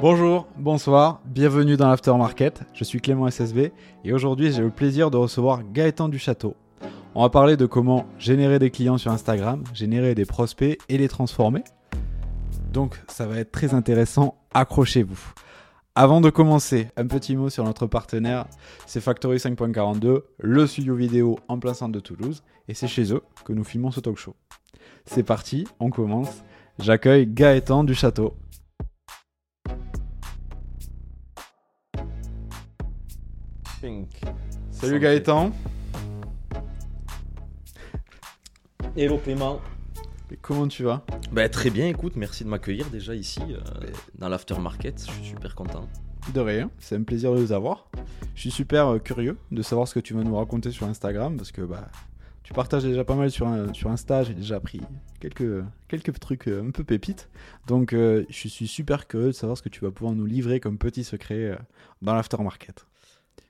Bonjour, bonsoir, bienvenue dans l'Aftermarket. Je suis Clément SSV et aujourd'hui j'ai le plaisir de recevoir Gaëtan Duchâteau. On va parler de comment générer des clients sur Instagram, générer des prospects et les transformer. Donc ça va être très intéressant, accrochez-vous. Avant de commencer, un petit mot sur notre partenaire, c'est Factory 5.42, le studio vidéo en plein centre de Toulouse, et c'est chez eux que nous filmons ce talk show. C'est parti, on commence. J'accueille Gaëtan du Salut Gaëtan. Hello Clément. Et comment tu vas? Bah, très bien, écoute, merci de m'accueillir déjà ici euh, dans l'aftermarket, je suis super content. De rien, c'est un plaisir de vous avoir. Je suis super euh, curieux de savoir ce que tu vas nous raconter sur Instagram parce que bah tu partages déjà pas mal sur, un, sur Insta, j'ai déjà appris quelques, quelques trucs euh, un peu pépites. Donc je suis super curieux de savoir ce que tu vas pouvoir nous livrer comme petit secret dans l'aftermarket.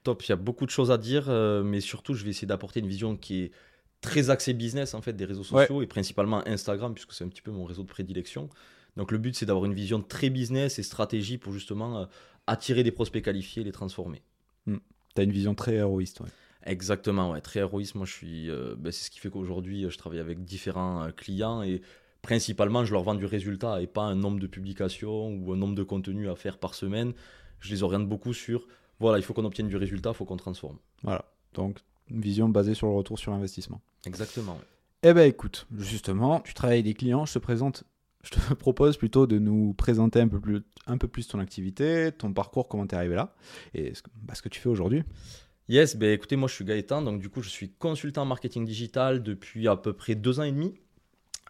Top, il y a beaucoup de choses à dire, mais surtout je vais essayer d'apporter une vision qui est très axé business en fait des réseaux sociaux et principalement Instagram puisque c'est un petit peu mon réseau de prédilection. Donc le but c'est d'avoir une vision très business et stratégie pour justement euh, attirer des prospects qualifiés et les transformer. Hmm. Tu as une vision très héroïste. Exactement, ouais, très héroïste. Moi je suis, euh, ben, c'est ce qui fait qu'aujourd'hui euh, je travaille avec différents clients et principalement je leur vends du résultat et pas un nombre de publications ou un nombre de contenus à faire par semaine. Je les oriente beaucoup sur voilà, il faut qu'on obtienne du résultat, il faut qu'on transforme. Voilà. Donc une vision basée sur le retour sur investissement. Exactement. Eh ben écoute, justement, tu travailles avec des clients, je te présente, je te propose plutôt de nous présenter un peu plus, un peu plus ton activité, ton parcours, comment tu es arrivé là, et ce, bah, ce que tu fais aujourd'hui. Yes, ben écoutez, moi je suis Gaëtan, donc du coup je suis consultant marketing digital depuis à peu près deux ans et demi.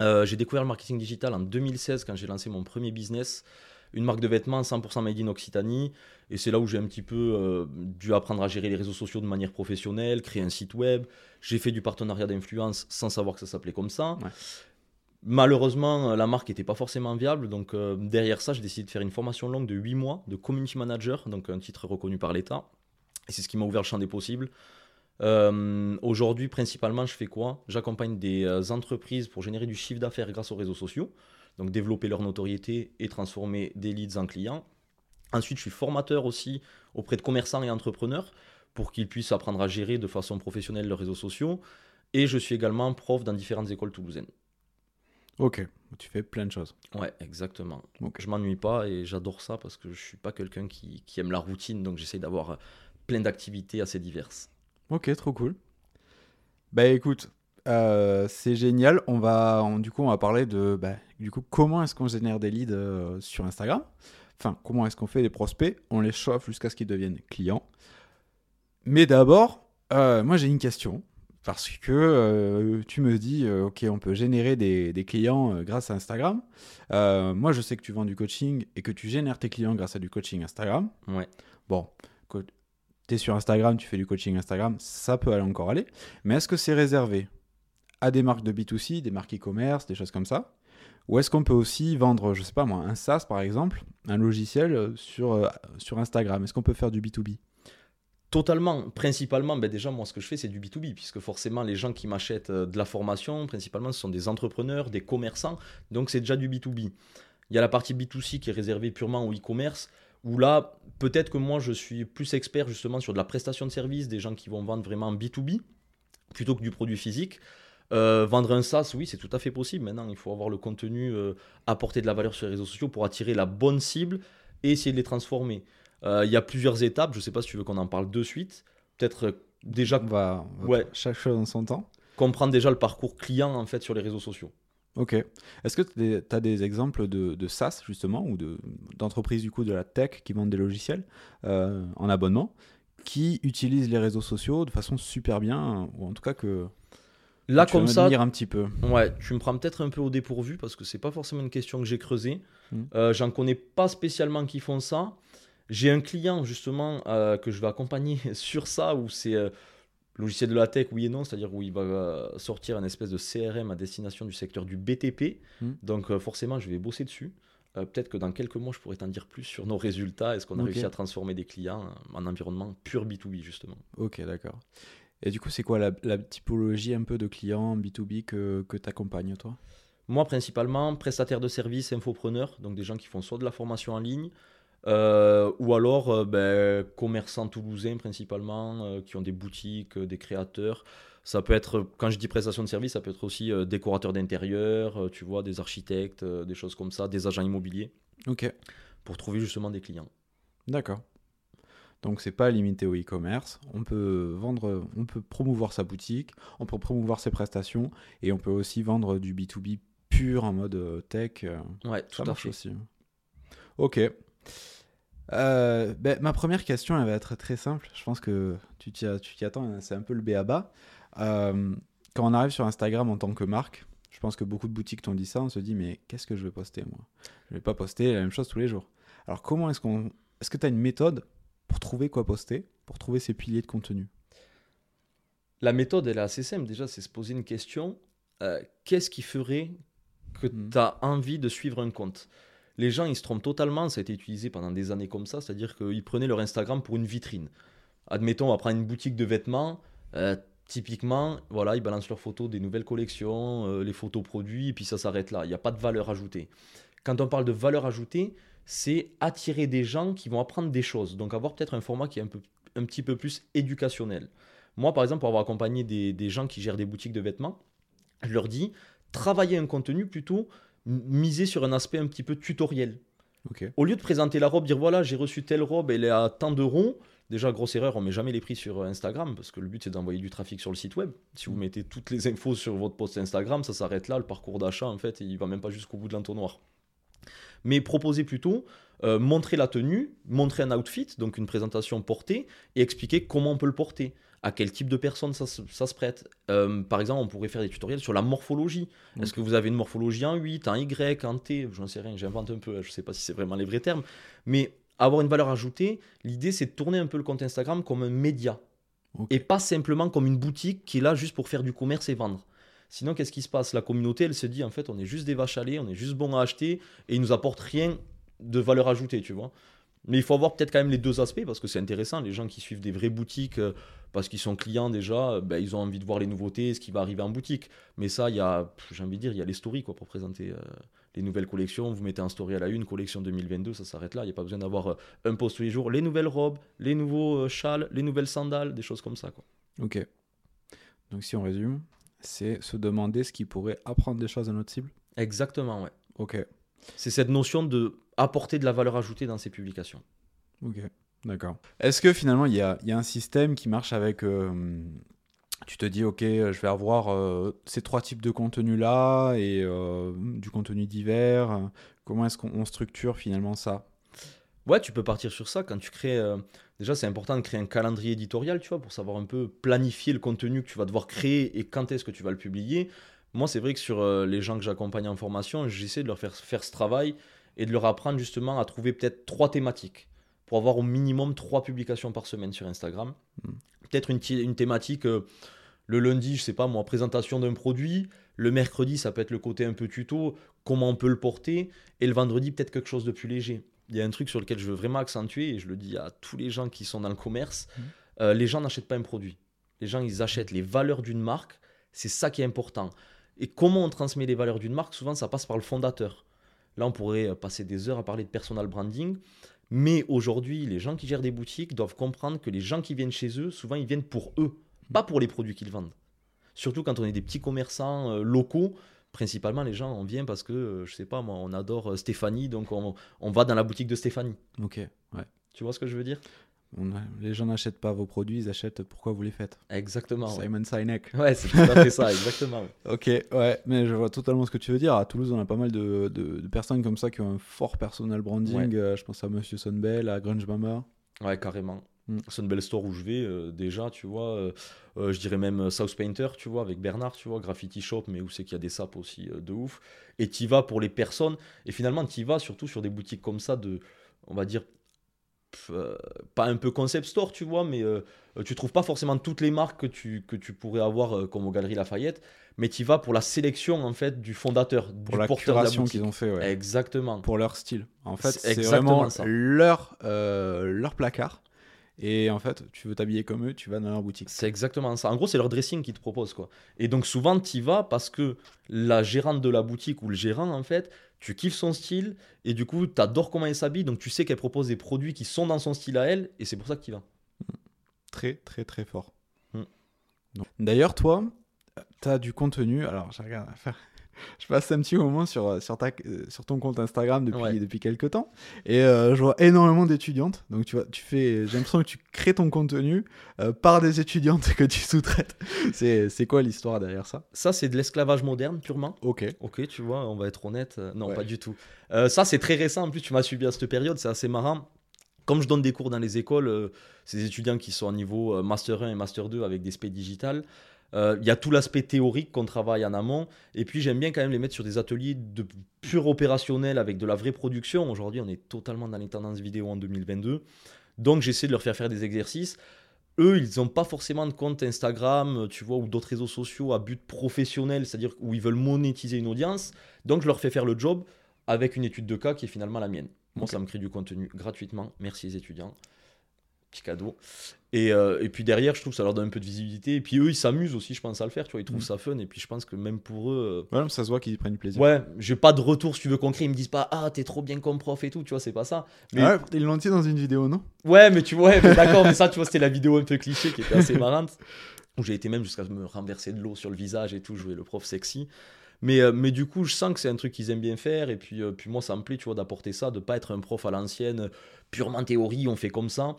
Euh, j'ai découvert le marketing digital en 2016 quand j'ai lancé mon premier business une marque de vêtements 100% made in Occitanie. Et c'est là où j'ai un petit peu euh, dû apprendre à gérer les réseaux sociaux de manière professionnelle, créer un site web. J'ai fait du partenariat d'influence sans savoir que ça s'appelait comme ça. Malheureusement, la marque n'était pas forcément viable. Donc euh, derrière ça, j'ai décidé de faire une formation longue de 8 mois de community manager, donc un titre reconnu par l'État. Et c'est ce qui m'a ouvert le champ des possibles. Euh, aujourd'hui, principalement, je fais quoi? J'accompagne des entreprises pour générer du chiffre d'affaires grâce aux réseaux sociaux donc développer leur notoriété et transformer des leads en clients. Ensuite, je suis formateur aussi auprès de commerçants et entrepreneurs pour qu'ils puissent apprendre à gérer de façon professionnelle leurs réseaux sociaux. Et je suis également prof dans différentes écoles toulousaines. Ok, tu fais plein de choses. Ouais, exactement. Donc Je m'ennuie pas et j'adore ça parce que je suis pas quelqu'un qui, qui, aime la routine, donc j'essaie d'avoir plein d'activités assez diverses. Ok, trop cool. Bah écoute, euh, c'est génial. On va, du coup, on va parler de, bah, du coup, comment est-ce qu'on génère des leads euh, sur Instagram? Enfin, comment est-ce qu'on fait des prospects? On les chauffe jusqu'à ce qu'ils deviennent clients. Mais d'abord, euh, moi j'ai une question. Parce que tu me dis, ok, on peut générer des, des clients grâce à Instagram. moi, je sais que tu vends du coaching et que tu génères tes clients grâce à du coaching Instagram. Ouais. Bon, tu es sur Instagram, tu fais du coaching Instagram, ça peut aller encore aller. Mais est-ce que c'est réservé? À des marques de B2C, des marques e-commerce, des choses comme ça Ou est-ce qu'on peut aussi vendre, je sais pas moi, un SaaS par exemple, un logiciel euh, sur, euh, sur Instagram? Est-ce qu'on peut faire du B2B Totalement. Principalement, ben déjà, moi, ce que je fais, c'est du B2B, puisque forcément, les gens qui m'achètent euh, de la formation, principalement, ce sont des entrepreneurs, des commerçants, donc c'est déjà du B2B. Il y a la partie B2C qui est réservée purement au e-commerce, où là, peut-être que moi, je suis plus expert justement sur de la prestation de services, des gens qui vont vendre vraiment B2B, plutôt que du produit physique. Euh, vendre un SaaS, oui, c'est tout à fait possible. Maintenant, il faut avoir le contenu, euh, apporter de la valeur sur les réseaux sociaux pour attirer la bonne cible et essayer de les transformer. Euh, il y a plusieurs étapes. Je ne sais pas si tu veux qu'on en parle de suite. Peut-être déjà. va, ouais. chaque chose en son temps. Comprendre déjà le parcours client en fait sur les réseaux sociaux. Ok. Est-ce que tu as des exemples de, de SaaS justement ou d'entreprises du coup de la tech qui vendent des logiciels en abonnement qui utilisent les réseaux sociaux de façon super bien ou en tout cas que Là, comme ça. un petit peu. Ouais, tu me prends peut-être un peu au dépourvu parce que c'est pas forcément une question que j'ai creusée. Hmm. Euh, J'en connais pas spécialement qui font ça. J'ai un client justement euh, que je vais accompagner sur ça où c'est euh, logiciel de la tech, oui et non, c'est-à-dire où il va euh, sortir une espèce de CRM à destination du secteur du BTP. Hmm. Donc forcément, je vais bosser dessus. Peut-être que dans quelques mois, je pourrais t'en dire plus sur nos résultats. Est-ce qu'on a réussi à transformer des clients en environnement pur B2B, justement? Ok, d'accord. Et du coup, c'est quoi la, typologie un peu de clients B2B que, que tu accompagnes, toi? Moi, principalement, prestataire de services, infopreneurs, donc des gens qui font soit de la formation en ligne, Euh, ou alors euh, ben, commerçants toulousains principalement, euh, qui ont des boutiques, des créateurs. Ça peut être, quand je dis prestation de service, ça peut être aussi décorateur d'intérieur, tu vois, des architectes, des choses comme ça, des agents immobiliers, Ok, pour trouver justement des clients. d'accord. Donc c'est pas limité au e-commerce. On peut vendre, on peut promouvoir sa boutique, on peut promouvoir ses prestations et on peut aussi vendre du B2B pur en mode euh, tech. euh, Ouais, Ça tout à fait. aussi. Ok. Euh, ben, ma première question, elle va être très simple. Je pense que tu t'y tu t'y attends, hein, c'est un peu le béaba. Euh, quand on arrive sur Instagram en tant que marque, je pense que beaucoup de boutiques t'ont dit ça, on se dit, mais qu'est-ce que je vais poster, moi? Je vais pas poster la même chose tous les jours. Alors, comment est-ce qu'on. Est-ce que tu as une méthode pour trouver quoi poster, pour trouver ces piliers de contenu La méthode, elle est assez simple. Déjà, c'est se poser une question. euh, Qu'est-ce qui ferait que Mhm. tu as envie de suivre un compte? Les gens, ils se trompent totalement. Ça a été utilisé pendant des années comme ça. C'est-à-dire qu'ils prenaient leur Instagram pour une vitrine. Admettons, on va prendre une boutique de vêtements. euh, typiquement, voilà, ils balancent leurs photos des nouvelles collections, euh, les photos produits, et puis ça s'arrête là. Il n'y a pas de valeur ajoutée. Quand on parle de valeur ajoutée, c'est attirer des gens qui vont apprendre des choses. Donc avoir peut-être un format qui est un, peu, un petit peu plus éducationnel. Moi, par exemple, pour avoir accompagné des, des gens qui gèrent des boutiques de vêtements, je leur dis, travailler un contenu plutôt m- misé sur un aspect un petit peu tutoriel. Au lieu de présenter la robe, dire voilà, j'ai reçu telle robe, elle est à tant d'euros. Déjà, grosse erreur, on met jamais les prix sur euh, Instagram parce que le but c'est d'envoyer du trafic sur le site web. Si vous mettez toutes les infos sur votre post Instagram, ça s'arrête là. Le parcours d'achat, en fait, il va même pas jusqu'au bout de l'entonnoir. Mais proposez plutôt euh, montrer la tenue, montrer un outfit, donc une présentation portée, et expliquer comment on peut le porter, à quel type de personne ça, se- ça se prête. Euh, par exemple, on pourrait faire des tutoriels sur la morphologie. Est-ce que vous avez une morphologie en 8, en Y, en T Je n'en sais rien, j'invente un peu, je ne sais pas si c'est vraiment les vrais termes. Mais avoir une valeur ajoutée, l'idée c'est de tourner un peu le compte Instagram comme un média et pas simplement comme une boutique qui est là juste pour faire du commerce et vendre. Sinon, qu'est-ce qui se passe? La communauté, elle se dit en fait, on est juste des vaches à lait, on est juste bon à acheter et ils nous apportent rien de valeur ajoutée, tu vois. Mais il faut avoir peut-être quand même les deux aspects parce que c'est intéressant. Les gens qui suivent des vraies boutiques euh, parce qu'ils sont clients déjà, euh, ben, ils ont envie de voir les nouveautés, ce qui va arriver en boutique. Mais ça, il y a, j'ai envie de dire, il y a les stories quoi, pour présenter euh, les nouvelles collections. Vous mettez un story à la une, collection 2022, ça s'arrête là. Il n'y a pas besoin d'avoir un post tous les jours. Les nouvelles robes, les nouveaux châles, les nouvelles sandales, des choses comme ça. Quoi. Ok. Donc si on résume, c'est se demander ce qui pourrait apprendre des choses à notre cible. Exactement, ouais. Ok. C'est cette notion de apporter de la valeur ajoutée dans ces publications. Ok, d'accord. Est-ce que finalement il y a, y a un système qui marche avec. euh, tu te dis, ok, je vais avoir euh, ces trois types de contenus là et euh, du contenu divers. Comment est-ce qu'on on structure finalement ça? Ouais, tu peux partir sur ça quand tu crées. euh, déjà, c'est important de créer un calendrier éditorial, tu vois, pour savoir un peu planifier le contenu que tu vas devoir créer et quand est-ce que tu vas le publier. Moi, c'est vrai que sur euh, les gens que j'accompagne en formation, j'essaie de leur faire faire ce travail et de leur apprendre justement à trouver peut-être trois thématiques pour avoir au minimum trois publications par semaine sur Instagram. Mm. Peut-être une thématique euh, le lundi, je sais pas moi, présentation d'un produit. Le mercredi, ça peut être le côté un peu tuto, comment on peut le porter. Et le vendredi, peut-être quelque chose de plus léger. Il y a un truc sur lequel je veux vraiment accentuer, et je le dis à tous les gens qui sont dans le commerce, Mhm. euh, les gens n'achètent pas un produit. Les gens, ils achètent les valeurs d'une marque. C'est ça qui est important. Et comment on transmet les valeurs d'une marque? Souvent, ça passe par le fondateur. Là, on pourrait euh, passer des heures à parler de personal branding. Mais aujourd'hui, les gens qui gèrent des boutiques doivent comprendre que les gens qui viennent chez eux, souvent, ils viennent pour eux, pas pour les produits qu'ils vendent. Surtout quand on est des petits commerçants euh, locaux. Principalement, les gens, on vient parce que, euh, je sais pas, moi, on adore euh, Stéphanie, donc on, on va dans la boutique de Stéphanie. Ok, ouais. Tu vois ce que je veux dire? On a- les gens n'achètent pas vos produits, ils achètent pourquoi vous les faites. Exactement. Ouais, Simon Sinek. Ouais, c'est tout à fait ça, exactement. ouais. Ok, ouais, mais je vois totalement ce que tu veux dire. À Toulouse, on a pas mal de, de- de personnes comme ça qui ont un fort personal branding. Euh, je pense à Monsieur Sunbell, à Grunge Mama. Ouais, carrément. Mm. C'est une belle store où je vais, euh, déjà, tu vois. euh, euh, je dirais même South Painter, tu vois, avec Bernard, tu vois, Graffiti Shop, mais où c'est qu'il y a des sapes aussi de ouf. Et tu vas pour les personnes. Et finalement, tu vas surtout sur des boutiques comme ça de, on va dire, pff, pas un peu concept store, tu vois, mais tu trouves pas forcément toutes les marques que tu, que tu pourrais avoir comme aux Galeries Lafayette, mais tu vas pour la sélection, en fait, du fondateur, Pour du la porteur de la curation boutique. qu'ils ont fait, ouais. Exactement. Pour leur style. En fait, C'est vraiment ça. leur, euh, leur placard. Et en fait, tu veux t'habiller comme eux, tu vas dans leur boutique. C'est exactement ça. En gros, c'est leur dressing qui te propose quoi. Et donc souvent, tu y vas parce que la gérante de la boutique ou le gérant, en fait, tu kiffes son style et du coup, tu adores comment elle s'habille, donc tu sais qu'elle propose des produits qui sont dans son style à elle, et c'est pour ça que tu y vas. Très, très, très fort. Mm. D'ailleurs, toi, tu as du contenu. Alors, je regarde faire. Je passe un petit moment sur, euh, sur, ta, euh, sur ton compte Instagram depuis, Ouais. depuis quelques temps et euh, je vois énormément d'étudiantes. Donc, tu vois, tu fais, j'ai l'impression que tu crées ton contenu euh, par des étudiantes que tu sous-traites. C'est, quoi l'histoire derrière ça? Ça, c'est de l'esclavage moderne purement. Ok. Ok, tu vois, on va être honnête. non, Ouais. pas du tout. Euh, ça, c'est très récent. En plus, tu m'as suivi à cette période. C'est assez marrant. Comme je donne des cours dans les écoles, euh, ces étudiants qui sont au niveau euh, Master 1 et Master 2 avec des spé digital, euh, il y a tout l'aspect théorique qu'on travaille en amont. Et puis, j'aime bien quand même les mettre sur des ateliers de pur opérationnel avec de la vraie production. Aujourd'hui, on est totalement dans les tendances vidéo en 2022. Donc, j'essaie de leur faire faire des exercices. Eux, ils n'ont pas forcément de compte Instagram, tu vois, ou d'autres réseaux sociaux à but professionnel, c'est-à-dire où ils veulent monétiser une audience. Donc, je leur fais faire le job avec une étude de cas qui est finalement la mienne. Moi, ça me crée du contenu gratuitement. Merci les étudiants. Petit cadeau. Et, euh, et puis derrière, je trouve que ça leur donne un peu de visibilité. Et puis eux, ils s'amusent aussi, je pense, à le faire. Tu vois, ils trouvent Mhm. ça fun. Et puis je pense que même pour eux, euh, Voilà, ça se voit qu'ils prennent du plaisir. Ouais, j'ai pas de retour si tu veux concret. Ils me disent pas Ah, t'es trop bien comme prof et tout, tu vois, c'est pas ça. Mais Ah ouais, ils l'ont dit dans une vidéo, non? Ouais, mais tu vois, ouais, d'accord, mais ça, tu vois, c'était la vidéo un peu cliché qui était assez marrante. Où j'ai été même jusqu'à me renverser de l'eau sur le visage et tout, jouer le prof sexy. Mais, euh, mais du coup, je sens que c'est un truc qu'ils aiment bien faire. Et puis, puis moi, ça me plaît, tu vois, d'apporter ça, de pas être un prof à l'ancienne, purement théorie, on fait comme ça.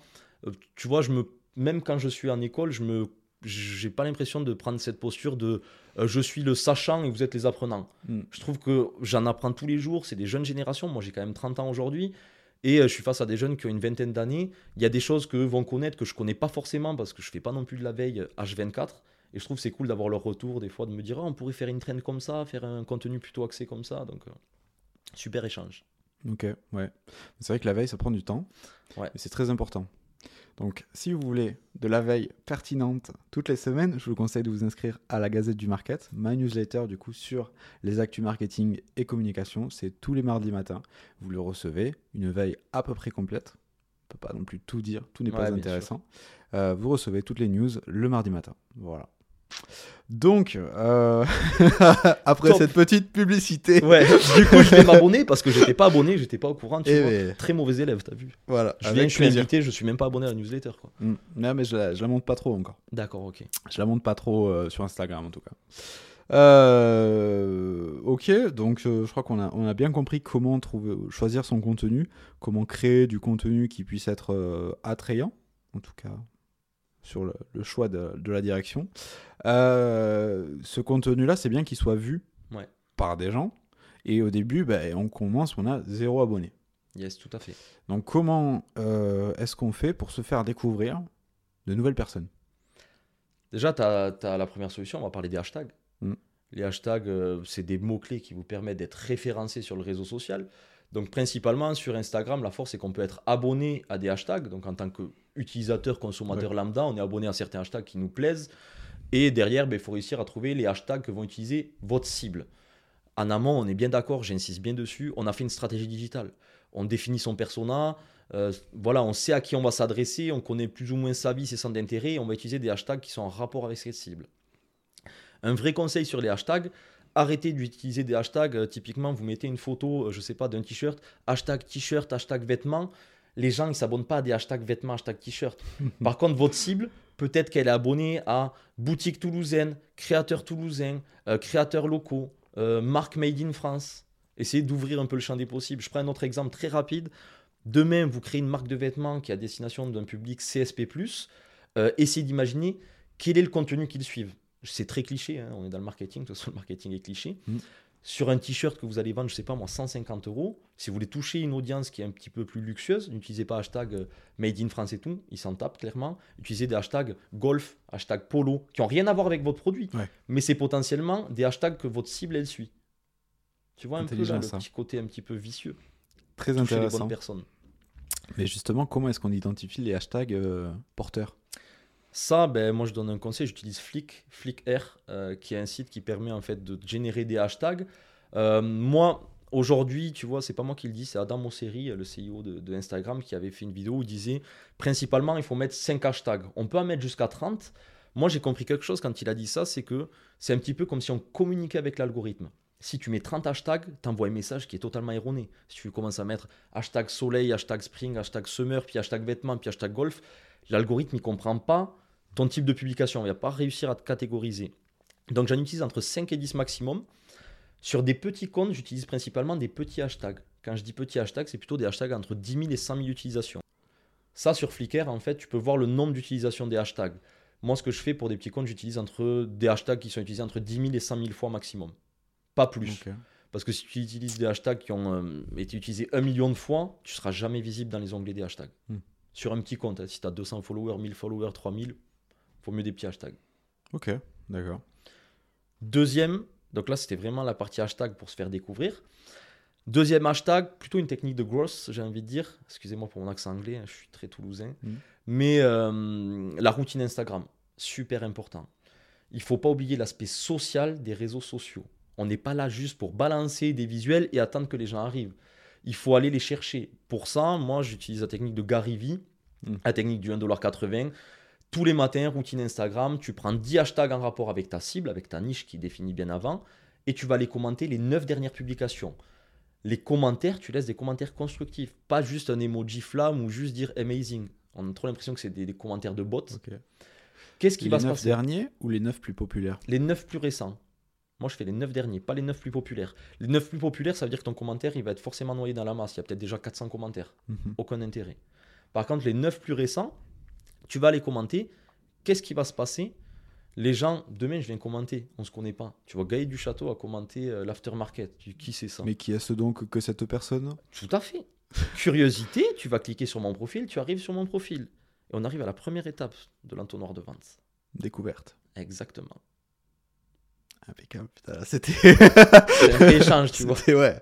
Euh, tu vois, je me, même quand je suis en école, je me, j'ai pas l'impression de prendre cette posture de euh, je suis le sachant et vous êtes les apprenants. Mm. Je trouve que j'en apprends tous les jours. C'est des jeunes générations. Moi, j'ai quand même 30 ans aujourd'hui. Et euh, je suis face à des jeunes qui ont une vingtaine d'années. Il y a des choses qu'eux vont connaître que je connais pas forcément parce que je fais pas non plus de la veille H24. Et je trouve que c'est cool d'avoir leur retour, des fois, de me dire Ah, on pourrait faire une trend comme ça, faire un contenu plutôt axé comme ça. Donc, euh, super échange. Ok, ouais. C'est vrai que la veille, ça prend du temps. Ouais. Mais c'est très important. Donc, si vous voulez de la veille pertinente toutes les semaines, je vous conseille de vous inscrire à la Gazette du Market, ma newsletter du coup sur les actus marketing et communication. C'est tous les mardis matins. Vous le recevez, une veille à peu près complète. On peut pas non plus tout dire, tout n'est Ouais, pas intéressant. Euh, vous recevez toutes les news le mardi matin. Voilà. Donc, euh, après Top. cette petite publicité, Ouais, du coup, je vais m'abonner parce que j'étais pas abonné, j'étais pas au courant. Tu eh vois. ben, Très mauvais élève, t'as vu. voilà, Je viens, je suis invité, je suis même pas abonné à la newsletter. quoi. Mm. Non, mais je la, je la monte pas trop encore. D'accord, ok. Je la monte pas trop euh, sur Instagram en tout cas. Euh, ok, donc euh, je crois qu'on a, on a bien compris comment trouver, choisir son contenu, comment créer du contenu qui puisse être euh, attrayant, en tout cas sur le, le choix de, de la direction. Euh, ce contenu-là, c'est bien qu'il soit vu Ouais. par des gens. Et au début, ben, on commence, on a zéro abonné. Yes, tout à fait. Donc comment euh, est-ce qu'on fait pour se faire découvrir de nouvelles personnes? Déjà, tu as, la première solution, on va parler des hashtags. Mm. Les hashtags, euh, c'est des mots-clés qui vous permettent d'être référencé sur le réseau social. Donc, principalement sur Instagram, la force, c'est qu'on peut être abonné à des hashtags. Donc, en tant qu'utilisateur, consommateur lambda, on est abonné à certains hashtags qui nous plaisent. Et derrière, ben, il faut réussir à trouver les hashtags que vont utiliser votre cible. En amont, on est bien d'accord, j'insiste bien dessus, on a fait une stratégie digitale. On définit son persona, euh, voilà, on sait à qui on va s'adresser, on connaît plus ou moins sa vie, ses centres d'intérêt, on va utiliser des hashtags qui sont en rapport avec cette cible. Un vrai conseil sur les hashtags, arrêtez d'utiliser des hashtags, euh, typiquement vous mettez une photo, euh, je sais pas, d'un t-shirt, hashtag t-shirt, hashtag vêtements, les gens ils s'abonnent pas à des hashtags vêtements, hashtag t-shirt. Par contre, votre cible, peut-être qu'elle est abonnée à boutique toulousaine, créateur toulousain, euh, créateurs locaux, euh, marque made in France. Essayez d'ouvrir un peu le champ des possibles. Je prends un autre exemple très rapide. Demain, vous créez une marque de vêtements qui est à destination d'un public CSP+. Euh, essayez d'imaginer quel est le contenu qu'ils suivent. C'est très cliché, hein, on est dans le marketing, de toute façon le marketing est cliché. Mm. Sur un t-shirt que vous allez vendre, je sais pas moi, 150 euros, si vous voulez toucher une audience qui est un petit peu plus luxueuse, n'utilisez pas hashtag euh, Made in France et tout, ils s'en tapent clairement. Utilisez des hashtags golf, hashtag polo, qui n'ont rien à voir avec votre produit, Ouais. mais c'est potentiellement des hashtags que votre cible elle suit. Tu vois un peu là, le ça. petit côté un petit peu vicieux. Très Toucher les intéressant. bonnes personnes. Mais justement, comment est-ce qu'on identifie les hashtags euh, porteurs? Ça, ben, moi je donne un conseil, j'utilise Flick, Flick R, euh, qui est un site qui permet en fait de générer des hashtags. Euh, moi, Aujourd'hui, tu vois, c'est pas moi qui le dis, c'est Adam Mosseri, le CEO de, Instagram, qui avait fait une vidéo où il disait principalement, il faut mettre 5 hashtags. On peut en mettre jusqu'à 30. Moi, j'ai compris quelque chose quand il a dit ça, c'est que c'est un petit peu comme si on communiquait avec l'algorithme. Si tu mets 30 hashtags, tu envoies un message qui est totalement erroné. Si tu commences à mettre hashtag soleil, hashtag spring, hashtag summer, puis hashtag vêtements, puis hashtag golf, l'algorithme ne comprend pas ton type de publication. Il ne va pas réussir à te catégoriser. Donc j'en utilise entre 5 et 10 maximum. Sur des petits comptes, j'utilise principalement des petits hashtags. Quand je dis petits hashtags, c'est plutôt des hashtags entre 10 000 et 100 000 utilisations. Ça, sur Flickr, en fait, tu peux voir le nombre d'utilisations des hashtags. Moi, ce que je fais pour des petits comptes, j'utilise entre des hashtags qui sont utilisés entre 10 000 et 100 000 fois maximum. Pas plus. Parce que si tu utilises des hashtags qui ont euh, été utilisés un million de fois, tu seras jamais visible dans les onglets des hashtags. Hmm. Sur un petit compte, hein, si tu as 200 followers, 1000 followers, 3000, faut mieux des petits hashtags. Ok, d'accord. Deuxième, donc là c'était vraiment la partie hashtag pour se faire découvrir. Deuxième hashtag, plutôt une technique de growth, j'ai envie de dire. Excusez-moi pour mon accent anglais, hein, je suis très toulousain. Hmm. Mais euh, la routine Instagram, super important. Il faut pas oublier l'aspect social des réseaux sociaux. On n'est pas là juste pour balancer des visuels et attendre que les gens arrivent. Il faut aller les chercher. Pour ça, moi, j'utilise la technique de Gary Vee, hmm. la technique du 1,80$. Tous les matins, routine Instagram, tu prends 10 hashtags en rapport avec ta cible, avec ta niche qui est définie bien avant, et tu vas les commenter les 9 dernières publications. Les commentaires, tu laisses des commentaires constructifs, pas juste un emoji flamme ou juste dire amazing. On a trop l'impression que c'est des, commentaires de bots. Qu'est-ce qui va se passer? Les 9 derniers ou les 9 plus populaires? Les 9 plus récents. Moi, je fais les 9 derniers, pas les 9 plus populaires. Les 9 plus populaires, ça veut dire que ton commentaire, il va être forcément noyé dans la masse. Il y a peut-être déjà 400 commentaires. Mhm. Aucun intérêt. Par contre, les 9 plus récents, tu vas les commenter. Qu'est-ce qui va se passer? Les gens, demain, je viens commenter. On ne se connaît pas. Tu vois, Gaël du Château a commenté euh, l'aftermarket. Qui c'est ça? Mais qui est-ce donc que cette personne? Tout à fait. Curiosité, tu vas cliquer sur mon profil, tu arrives sur mon profil. Et on arrive à la première étape de l'entonnoir de vente. Découverte. Exactement. Impeccable, putain, c'était. un échange, tu vois. Ouais.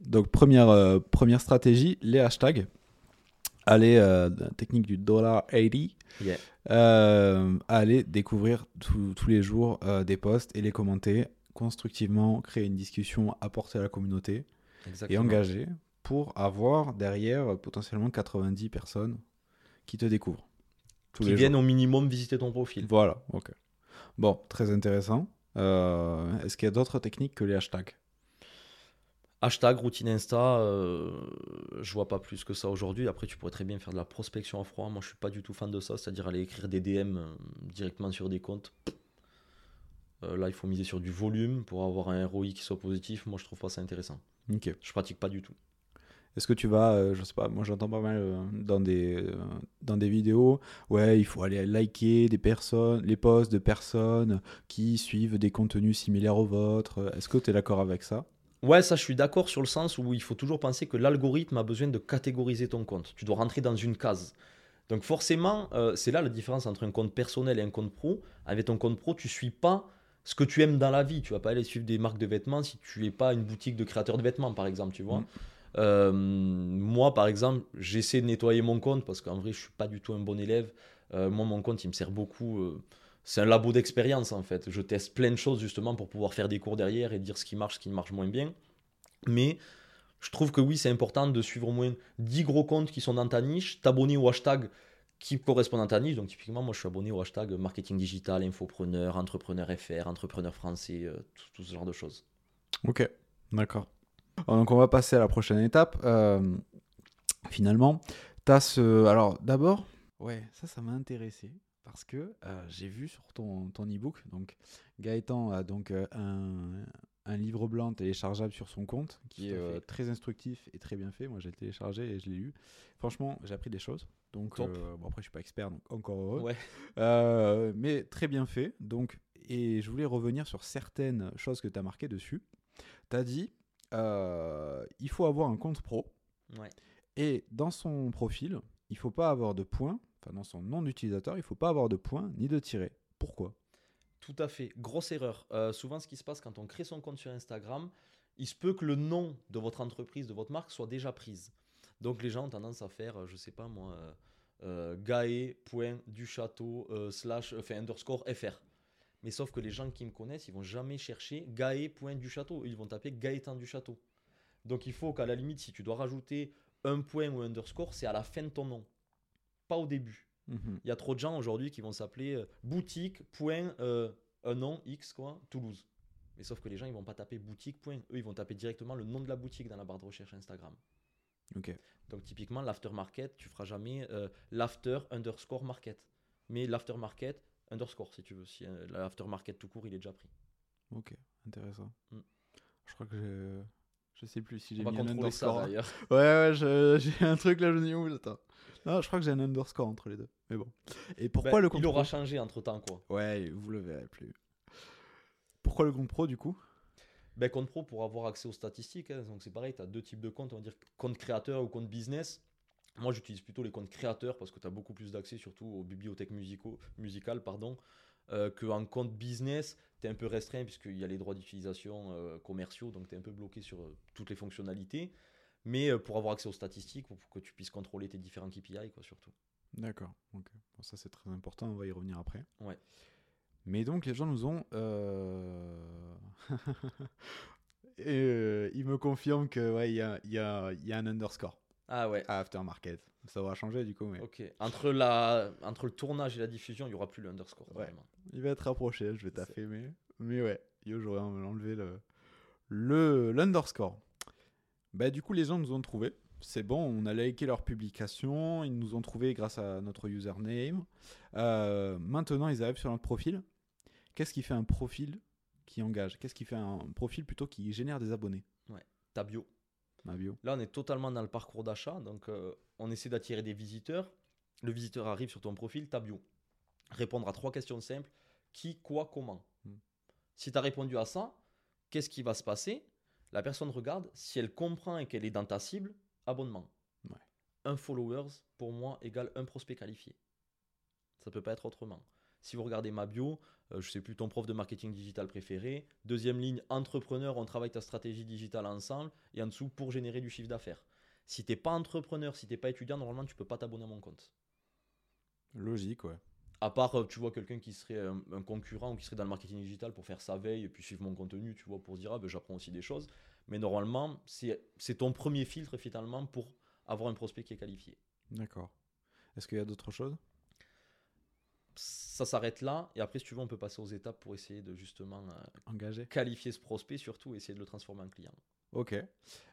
Donc, première, euh, première stratégie, les hashtags. Allez, euh, technique du dollar 80. Euh, allez découvrir tous les jours euh, des posts et les commenter constructivement, créer une discussion, apporter à la communauté et engager pour avoir derrière potentiellement 90 personnes qui te découvrent. qui viennent au minimum visiter ton profil. Voilà, ok. Bon, très intéressant. Est-ce qu'il y a d'autres techniques que les hashtags? Hashtag routine Insta, euh, je vois pas plus que ça aujourd'hui. Après, tu pourrais très bien faire de la prospection à froid. Moi, je suis pas du tout fan de ça, c'est-à-dire aller écrire des DM euh, directement sur des comptes. là, il faut miser sur du volume pour avoir un ROI qui soit positif. Moi, je trouve pas ça intéressant. Ok. Je pratique pas du tout. Est-ce que tu vas, je sais pas, moi j'entends pas mal dans, des, dans des vidéos, ouais, il faut aller liker des personnes, les posts de personnes qui suivent des contenus similaires aux vôtres. Est-ce que tu es d'accord avec ça? Ouais, ça je suis d'accord sur le sens où il faut toujours penser que l'algorithme a besoin de catégoriser ton compte. Tu dois rentrer dans une case. Donc forcément, euh, c'est là la différence entre un compte personnel et un compte pro. Avec ton compte pro, tu suis pas ce que tu aimes dans la vie. Tu vas pas aller suivre des marques de vêtements si tu n'es pas une boutique de créateurs de vêtements, par exemple, tu vois. Mm. Euh, moi, par exemple, j'essaie de nettoyer mon compte parce qu'en vrai, je suis pas du tout un bon élève. Euh, moi, mon compte, il me sert beaucoup. C'est un labo d'expérience en fait. Je teste plein de choses justement pour pouvoir faire des cours derrière et dire ce qui marche, ce qui marche moins bien. Mais je trouve que oui, c'est important de suivre au moins 10 gros comptes qui sont dans ta niche, t'abonner au hashtag qui correspond à ta niche. Donc typiquement, moi je suis abonné au hashtag marketing digital, infopreneur, entrepreneur FR, entrepreneur français, euh, tout, ce genre de choses. Ok, d'accord. Donc on va passer à la prochaine étape. Euh, finalement, tu as ce... Alors d'abord, ouais, ça, ça m'a intéressé parce que euh, j'ai vu sur ton, ton e-book, donc Gaëtan a donc un, un livre blanc téléchargeable sur son compte qui est euh, très instructif et très bien fait. Moi, j'ai téléchargé et je l'ai lu. Franchement, j'ai appris des choses. Donc, euh, bon, après, je suis pas expert, donc encore heureux. Euh, mais très bien fait. Donc, et je voulais revenir sur certaines choses que tu as marquées dessus. Tu as dit il faut avoir un compte pro. Et dans son profil, il faut pas avoir de points. Enfin, dans son nom d'utilisateur, il faut pas avoir de points ni de tirets. Pourquoi? Tout à fait. Grosse erreur. Euh, souvent, ce qui se passe quand on crée son compte sur Instagram, il se peut que le nom de votre entreprise, de votre marque, soit déjà prise. Donc, les gens ont tendance à faire, euh, je sais pas moi, euh, gae.duchâteau slash, enfin, underscore fr. Mais sauf que les gens qui me connaissent, ils vont jamais chercher gae.duchâteau. Ils vont taper Gaëtan du Château. Donc il faut qu'à la limite, si tu dois rajouter un point ou un underscore, c'est à la fin de ton nom, pas au début. Mhm. Il y a trop de gens aujourd'hui qui vont s'appeler euh, boutique, point, euh, un nom, X, quoi, Toulouse. Mais sauf que les gens, ils vont pas taper boutique, point. Eux, ils vont taper directement le nom de la boutique dans la barre de recherche Instagram. Ok. Donc typiquement, l'aftermarket, tu feras jamais euh, l'after underscore market. Mais l'aftermarket underscore, si tu veux. Si l'aftermarket tout court, il est déjà pris. Ok. Intéressant. Mm. Je crois que j'ai. Je sais plus si j'ai mis un ça underscore. d'ailleurs. Ouais, ouais, j'ai un truc là, je me dis, où attends. Non, je crois que j'ai un underscore entre les deux. Mais bon. Et pourquoi Ben, le compte Il aura pro changé entre temps, quoi. Ouais, vous le verrez plus. Pourquoi le compte pro du coup? Ben, compte pro pour avoir accès aux statistiques. hein. Donc c'est pareil, tu as deux types de comptes, on va dire compte créateur ou compte business. Moi j'utilise plutôt les comptes créateurs parce que tu as beaucoup plus d'accès surtout aux bibliothèques musicaux, musicales pardon, euh, qu'en compte business, tu es un peu restreint puisqu'il y a les droits d'utilisation euh, commerciaux, donc tu es un peu bloqué sur euh, toutes les fonctionnalités. Mais euh, pour avoir accès aux statistiques, pour que tu puisses contrôler tes différents KPI, quoi, surtout. D'accord. ok. Bon, ça c'est très important, on va y revenir après. Ouais. Mais donc les gens nous ont... Et ils me confirment que ouais, y, a, y, a, il y a un underscore Ah ouais. à Aftermarket. Ça va changer du coup, mais Ok. Entre, la, entre le tournage et la diffusion, il n'y aura plus le underscore. Ouais. vraiment. il va être rapproché, je vais taffer, mais... mais ouais, yo, j'aurais enlevé le le l'underscore. Bah du coup les gens nous ont trouvé. C'est bon, on a liké leur publication, ils nous ont trouvé grâce à notre username. Euh, maintenant ils arrivent sur notre profil. Qu'est-ce qui fait un profil qui engage? Qu'est-ce qui fait un profil plutôt qui génère des abonnés? Ta bio. Ma bio. Là, on est totalement dans le parcours d'achat. Donc, euh, on essaie d'attirer des visiteurs. Le visiteur arrive sur ton profil, ta bio. Répondre à trois questions simples qui, quoi, comment. Hmm. Si tu as répondu à ça, qu'est-ce qui va se passer? La personne regarde. Si elle comprend et qu'elle est dans ta cible, abonnement. Ouais. Un followers, pour moi, égale un prospect qualifié. Ça peut pas être autrement. Si vous regardez ma bio, euh, je sais plus ton prof de marketing digital préféré. Deuxième ligne, entrepreneur, on travaille ta stratégie digitale ensemble. Et en dessous, pour générer du chiffre d'affaires. Si t'es pas entrepreneur, si t'es pas étudiant, normalement, tu peux pas t'abonner à mon compte. Logique, ouais. À part, euh, tu vois, quelqu'un qui serait un, un concurrent ou qui serait dans le marketing digital pour faire sa veille et puis suivre mon contenu, tu vois, pour se dire, ah ben j'apprends aussi des choses. Mais normalement, c'est ton premier filtre finalement pour avoir un prospect qui est qualifié. D'accord. Est-ce qu'il y a d'autres choses? Ça s'arrête là et après, si tu veux, on peut passer aux étapes pour essayer de justement euh, Engagé qualifier ce prospect, surtout essayer de le transformer en client. Ok.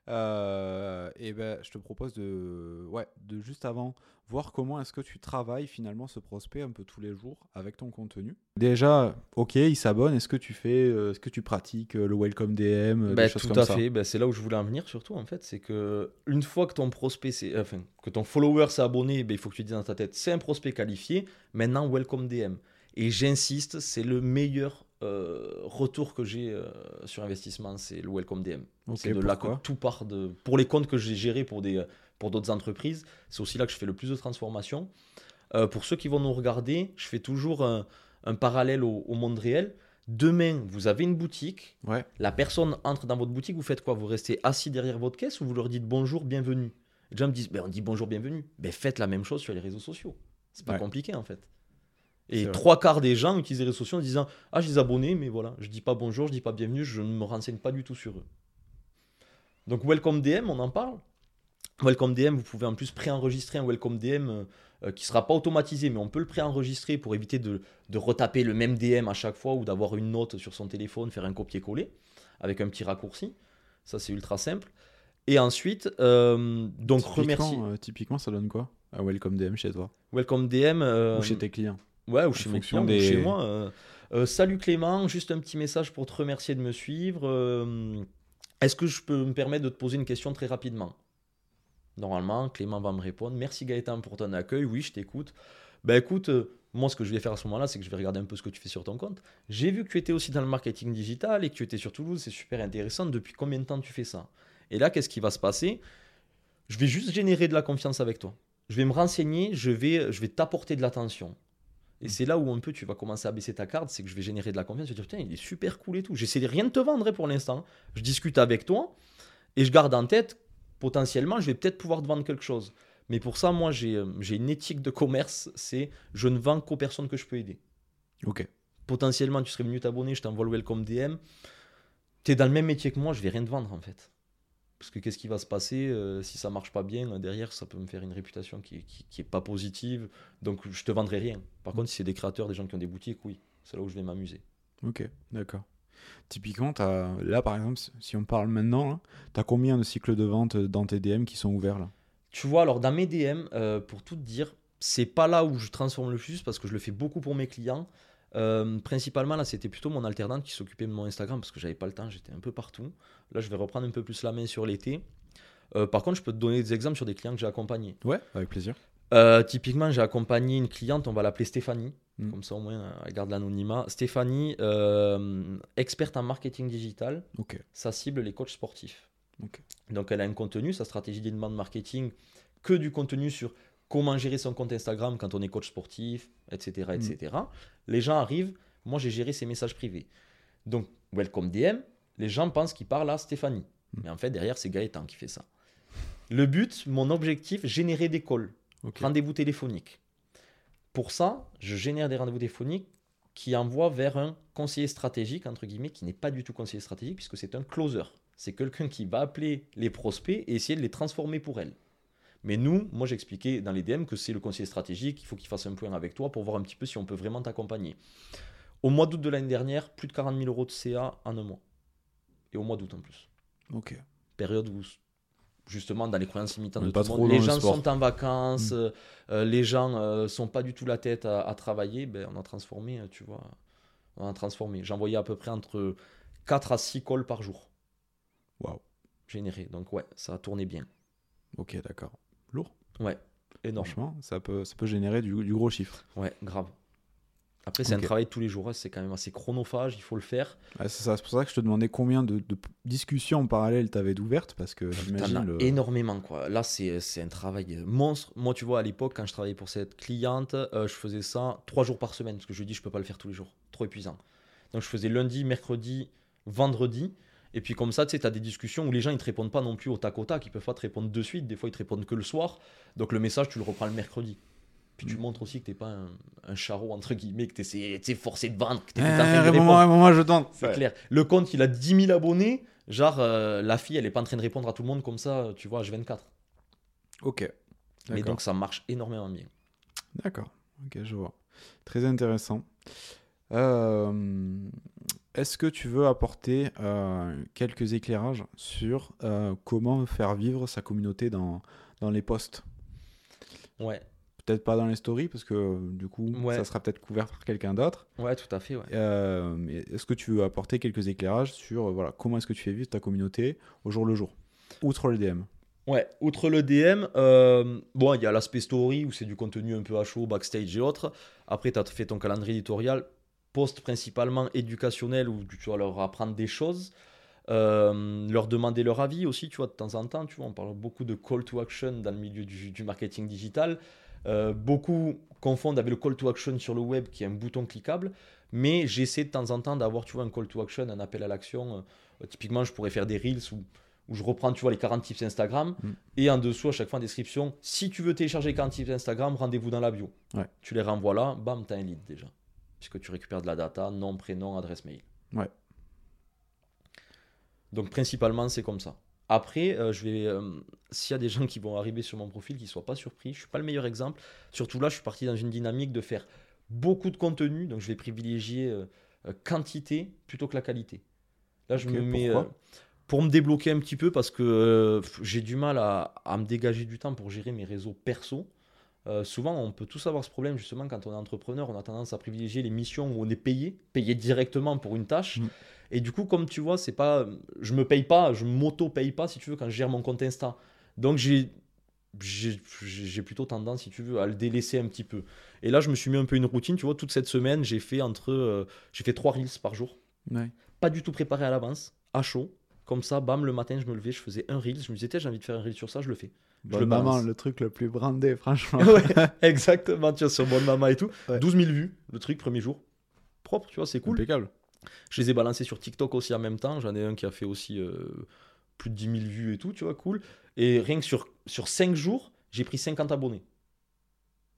Euh, et ben, je te propose de, ouais, de juste avant voir comment est-ce que tu travailles finalement ce prospect un peu tous les jours avec ton contenu. Déjà, ok, il s'abonne. Est-ce que tu fais, euh, est-ce que tu pratiques euh, le welcome DM, des choses tout comme à ça? fait. Ben, c'est là où je voulais en venir surtout en fait, c'est que une fois que ton prospect, c'est, enfin, que ton follower s'est abonné, ben, il faut que tu dises dans ta tête, c'est un prospect qualifié. Maintenant, welcome DM. Et j'insiste, c'est le meilleur euh, retour que j'ai euh, sur investissement, c'est le welcome DM. C'est de là que tout part de. Pour les comptes que j'ai gérés pour des pour d'autres entreprises, c'est aussi là que je fais le plus de transformation. Euh, pour ceux qui vont nous regarder, je fais toujours un, un parallèle au, au monde réel. Demain, vous avez une boutique, Ouais. la personne entre dans votre boutique, vous faites quoi? Vous restez assis derrière votre caisse ou vous leur dites bonjour, bienvenue? Les gens me disent, ben, on dit bonjour, bienvenue. Ben, faites la même chose sur les réseaux sociaux. C'est pas Ouais. compliqué en fait. Et trois quarts des gens utilisent les réseaux sociaux en disant Ah, je les abonnés, mais voilà, je dis pas bonjour, je dis pas bienvenue, je ne me renseigne pas du tout sur eux. Donc, Welcome DM, on en parle. Welcome DM, vous pouvez en plus préenregistrer un Welcome DM euh, euh, qui sera pas automatisé, mais on peut le préenregistrer pour éviter de, de retaper le même DM à chaque fois ou d'avoir une note sur son téléphone, faire un copier-coller avec un petit raccourci. Ça, c'est ultra simple. Et ensuite, euh, donc remercier. Typiquement, euh, typiquement, ça donne quoi Un welcome DM chez toi? Welcome DM. ou chez tes clients? Ouais, ou chez fonction des- chez moi. euh, euh, salut Clément, juste un petit message pour te remercier de me suivre. euh, Est-ce que je peux me permettre de te poser une question très rapidement? Normalement, Clément va me répondre. Merci Gaëtan pour ton accueil. Oui, je t'écoute. Ben écoute, moi ce que je vais faire à ce moment-là, c'est que je vais regarder un peu ce que tu fais sur ton compte. J'ai vu que tu étais aussi dans le marketing digital et que tu étais sur Toulouse. C'est super intéressant. Depuis combien de temps tu fais ça? Et là, qu'est-ce qui va se passer? Je vais juste générer de la confiance avec toi. Je vais me renseigner, je vais, je vais t'apporter de l'attention. Et c'est là où un peu tu vas commencer à baisser ta carte, c'est que je vais générer de la confiance. Je vais dire, putain, il est super cool et tout. J'essaie de rien de te vendre pour l'instant. Je discute avec toi et je garde en tête, potentiellement, je vais peut-être pouvoir te vendre quelque chose. Mais pour ça, moi, j'ai euh, j'ai une éthique de commerce, c'est je ne vends qu'aux personnes que je peux aider. Ok. Potentiellement, tu serais venu t'abonner, je t'envoie le welcome DM. Tu es dans le même métier que moi, je vais rien te vendre en fait. Parce que qu'est-ce qui va se passer euh, si ça marche pas bien euh, derrière Ça peut me faire une réputation qui, qui, qui est pas positive. Donc je te vendrai rien. Par contre, si c'est des créateurs, des gens qui ont des boutiques, oui, c'est là où je vais m'amuser. Ok, d'accord. Typiquement, là par exemple, si on parle maintenant, tu as combien de cycles de vente dans tes DM qui sont ouverts là? Tu vois, alors dans mes DM, euh, pour tout te dire, c'est pas là où je transforme le plus parce que je le fais beaucoup pour mes clients. Euh, principalement, là, c'était plutôt mon alternante qui s'occupait de mon Instagram parce que j'avais pas le temps, j'étais un peu partout. Là, je vais reprendre un peu plus la main sur l'été. Euh, par contre, je peux te donner des exemples sur des clients que j'ai accompagnés. Ouais, avec plaisir. Euh, typiquement, j'ai accompagné une cliente, on va l'appeler Stéphanie, Mm. comme ça au moins elle garde l'anonymat. Stéphanie, experte en marketing digital, Ok, ça cible les coachs sportifs. ok. Donc elle a un contenu, sa stratégie d'inbound marketing, que du contenu sur comment gérer son compte Instagram quand on est coach sportif, etc. etc. Les gens arrivent, moi j'ai géré ses messages privés. Donc, welcome DM, les gens pensent qu'il parle à Stéphanie. Mm. Mais en fait, derrière, c'est Gaëtan qui fait ça. Le but, mon objectif, générer des calls, rendez-vous téléphoniques. Pour ça, je génère des rendez-vous téléphoniques qui envoient vers un conseiller stratégique, entre guillemets, qui n'est pas du tout conseiller stratégique, puisque c'est un closer. C'est quelqu'un qui va appeler les prospects et essayer de les transformer pour elle. Mais nous, moi j'expliquais dans les DM que c'est le conseiller stratégique, il faut qu'il fasse un point avec toi pour voir un petit peu si on peut vraiment t'accompagner. Au mois d'août de l'année dernière, plus de 40 000 euros de CA en un mois. Et au mois d'août en plus. Ok. Période où, justement, dans les croyances limitantes de tout le monde, les le gens sont en vacances, Mm. euh, euh, les gens euh, sont pas du tout la tête à, à travailler, ben, on a transformé, euh, tu vois, on a transformé. J'envoyais à peu près entre 4 à 6 calls par jour Waouh. générés. Donc ouais, ça a tourné bien. Ok, d'accord. Lourd. Ouais, énorme. Franchement, ça peut, ça peut générer du, du gros chiffre. Ouais, grave. Après, c'est un travail de tous les jours, hein, c'est quand même assez chronophage, il faut le faire. C'est pour ça que je te demandais combien de, de discussions en parallèle tu avais d'ouvertes, parce que j'imagine. le- énormément, quoi. Là, c'est un travail monstre. Moi, tu vois, à l'époque, quand je travaillais pour cette cliente, euh, je faisais ça trois jours par semaine, parce que je lui dis, je peux pas le faire tous les jours, trop épuisant. Donc, je faisais lundi, mercredi, vendredi. Et puis, comme ça, tu sais, tu as des discussions où les gens, ils te répondent pas non plus au tac au tac, ils peuvent pas te répondre de suite. Des fois, ils te répondent que le soir. Donc, le message, tu le reprends le mercredi. Puis, tu Mm. montres aussi que t'es pas un, un charreau, entre guillemets, que tu es forcé de vendre, que tu Eh, répondre. réponds-moi, je tente. C'est Ouais. clair. Le compte, il a 10 000 abonnés. Genre, euh, la fille, elle est pas en train de répondre à tout le monde comme ça, tu vois, H24. Ok. Mais donc, ça marche énormément bien. D'accord. Ok, je vois. Très intéressant. Euh, Est-ce que tu veux apporter euh, quelques éclairages sur euh, comment faire vivre sa communauté dans, dans les posts? Ouais, Peut-être pas dans les stories, parce que du coup, Ouais. ça sera peut-être couvert par quelqu'un d'autre. ouais, tout à fait, ouais. Euh, mais est-ce que tu veux apporter quelques éclairages sur euh, voilà, comment est-ce que tu fais vivre ta communauté au jour le jour Outre le DM. Ouais, outre le DM, euh, bon, il y a l'aspect story où c'est du contenu un peu à chaud, backstage et autres. Après, tu as fait ton calendrier éditorial, post principalement éducationnel où tu vas leur apprendre des choses, euh, leur demander leur avis aussi, tu vois, de temps en temps. Tu vois, on parle beaucoup de call to action dans le milieu du, du marketing digital. Euh, beaucoup confondent avec le call to action sur le web qui est un bouton cliquable, mais j'essaie de temps en temps d'avoir, tu vois, un call to action, un appel à l'action. Euh, typiquement, je pourrais faire des reels où, où je reprends, tu vois, les 40 tips Instagram Mm. et en dessous, à chaque fois en description, si tu veux télécharger les 40 tips Instagram, rendez-vous dans la bio. Ouais. Tu les renvoies là, bam, tu as un lead déjà. Puisque tu récupères de la data, nom, prénom, adresse mail. Ouais. Donc principalement, c'est comme ça. Après, euh, je vais, euh, s'il y a des gens qui vont arriver sur mon profil qui ne soient pas surpris, je suis pas le meilleur exemple. Surtout là, je suis parti dans une dynamique de faire beaucoup de contenu, donc je vais privilégier euh, quantité plutôt que la qualité. Là, je me mets pour me débloquer un petit peu parce que j'ai du mal à, à me dégager du temps pour gérer mes réseaux perso. Euh, souvent, on peut tous avoir ce problème justement quand on est entrepreneur, on a tendance à privilégier les missions où on est payé, payé directement pour une tâche. Mm. Et du coup, comme tu vois, c'est pas, je me paye pas, je m'auto-paye pas si tu veux quand je gère mon compte Insta. Donc j'ai plutôt tendance, si tu veux, à le délaisser un petit peu. Et là, je me suis mis un peu une routine, tu vois, toute cette semaine, j'ai fait entre, euh, j'ai fait trois reels par jour, Ouais. pas du tout préparé à l'avance, à chaud. Comme ça, bam, le matin, je me levais, je faisais un reel, je me disais, j'ai envie de faire un reel sur ça, je le fais. Bonne le maman, le truc le plus brandé, franchement. ouais, exactement, tu vois, sur Bonne Mama et tout. Ouais. 12 000 vues, le truc, premier jour. Propre, tu vois, c'est cool. Impeccable. Je les ai balancés sur TikTok aussi en même temps. J'en ai un qui a fait aussi euh, plus de 10 000 vues et tout, tu vois, cool. Et rien que sur, sur 5 jours, j'ai pris 50 abonnés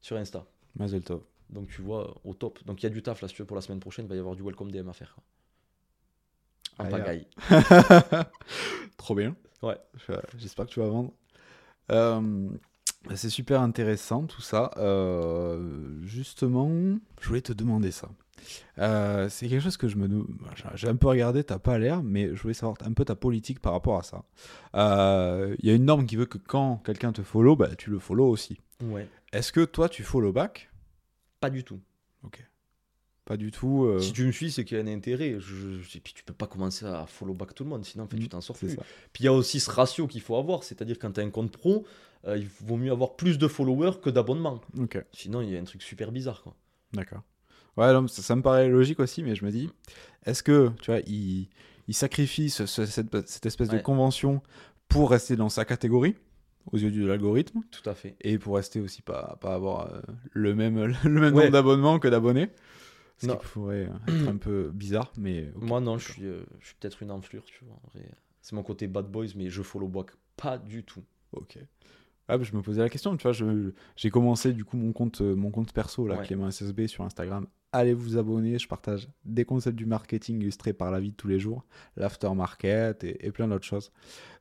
sur Insta. Mazel tov. Donc tu vois, au top. Donc il y a du taf là, si tu veux, pour la semaine prochaine, il va y avoir du welcome DM à faire. en pagaille. Trop bien. Ouais. Je- J'espère que tu vas vendre. Euh, c'est super intéressant tout ça. Euh, justement, je voulais te demander ça. Euh, c'est quelque chose que je me. j'ai- un peu regardé, t'as pas l'air, mais je voulais savoir un peu ta politique par rapport à ça. Euh, Il y a une norme qui veut que quand quelqu'un te follow, bah, tu le follow aussi. Ouais. Est-ce que toi tu follow back? Pas du tout. Pas du tout. euh, Si tu me suis, c'est qu'il y a un intérêt. Je, je- et puis tu peux pas commencer à follow back tout le monde, sinon en fait, Mm, tu t'en sors c'est plus. ça. Puis il y a aussi ce ratio qu'il faut avoir, c'est-à-dire quand tu as un compte pro, euh, il vaut mieux avoir plus de followers que d'abonnements. Ok. Sinon, il y a un truc super bizarre. Quoi. D'accord. Ouais, non, ça, ça me paraît logique aussi, mais je me dis, est-ce que, tu vois, il, il sacrifie ce- ce- cette, cette espèce de convention pour rester dans sa catégorie, aux yeux de l'algorithme, Tout à fait. et pour rester aussi pas, pas avoir euh, le même, le même Ouais. nombre d'abonnements que d'abonnés? Ce Non. qui pourrait euh, être un peu bizarre, mais. Moi, non, je suis, euh, je suis peut-être une enflure, tu vois. C'est mon côté bad boys, mais je follow back pas du tout. Ok. Ah, bah, je me posais la question, tu vois, j'ai commencé du coup mon compte, euh, mon compte perso, là, Ouais. Clément SSB sur Instagram. Allez vous abonner, je partage des concepts du marketing illustrés par la vie de tous les jours, l'aftermarket et, et plein d'autres choses.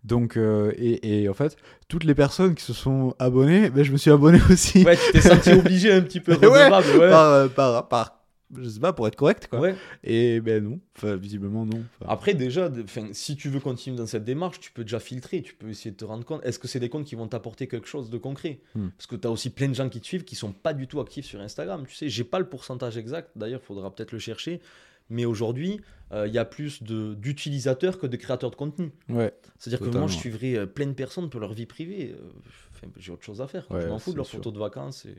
Donc, euh, et, et en fait, toutes les personnes qui se sont abonnées, ben, je me suis abonné aussi. Ouais, tu t'es senti obligé un petit peu Ouais, ouais. Par, euh, par, par, je sais pas, pour être correct, quoi. Ouais. Et ben non, enfin, visiblement non. Enfin, Après, déjà, de- 'fin, si tu veux continuer dans cette démarche, tu peux déjà filtrer, tu peux essayer de te rendre compte. Est-ce que c'est des comptes qui vont t'apporter quelque chose de concret? Hmm. Parce que tu as aussi plein de gens qui te suivent qui sont pas du tout actifs sur Instagram. Tu sais, j'ai pas le pourcentage exact, d'ailleurs, il faudra peut-être le chercher. Mais aujourd'hui, euh, il y a plus d'utilisateurs que de créateurs de contenu. ouais, C'est-à-dire que moi, je suivrai euh, plein de personnes pour leur vie privée. euh, j'ai autre chose à faire. quoi. Ouais, je m'en fous de leurs photos de vacances. et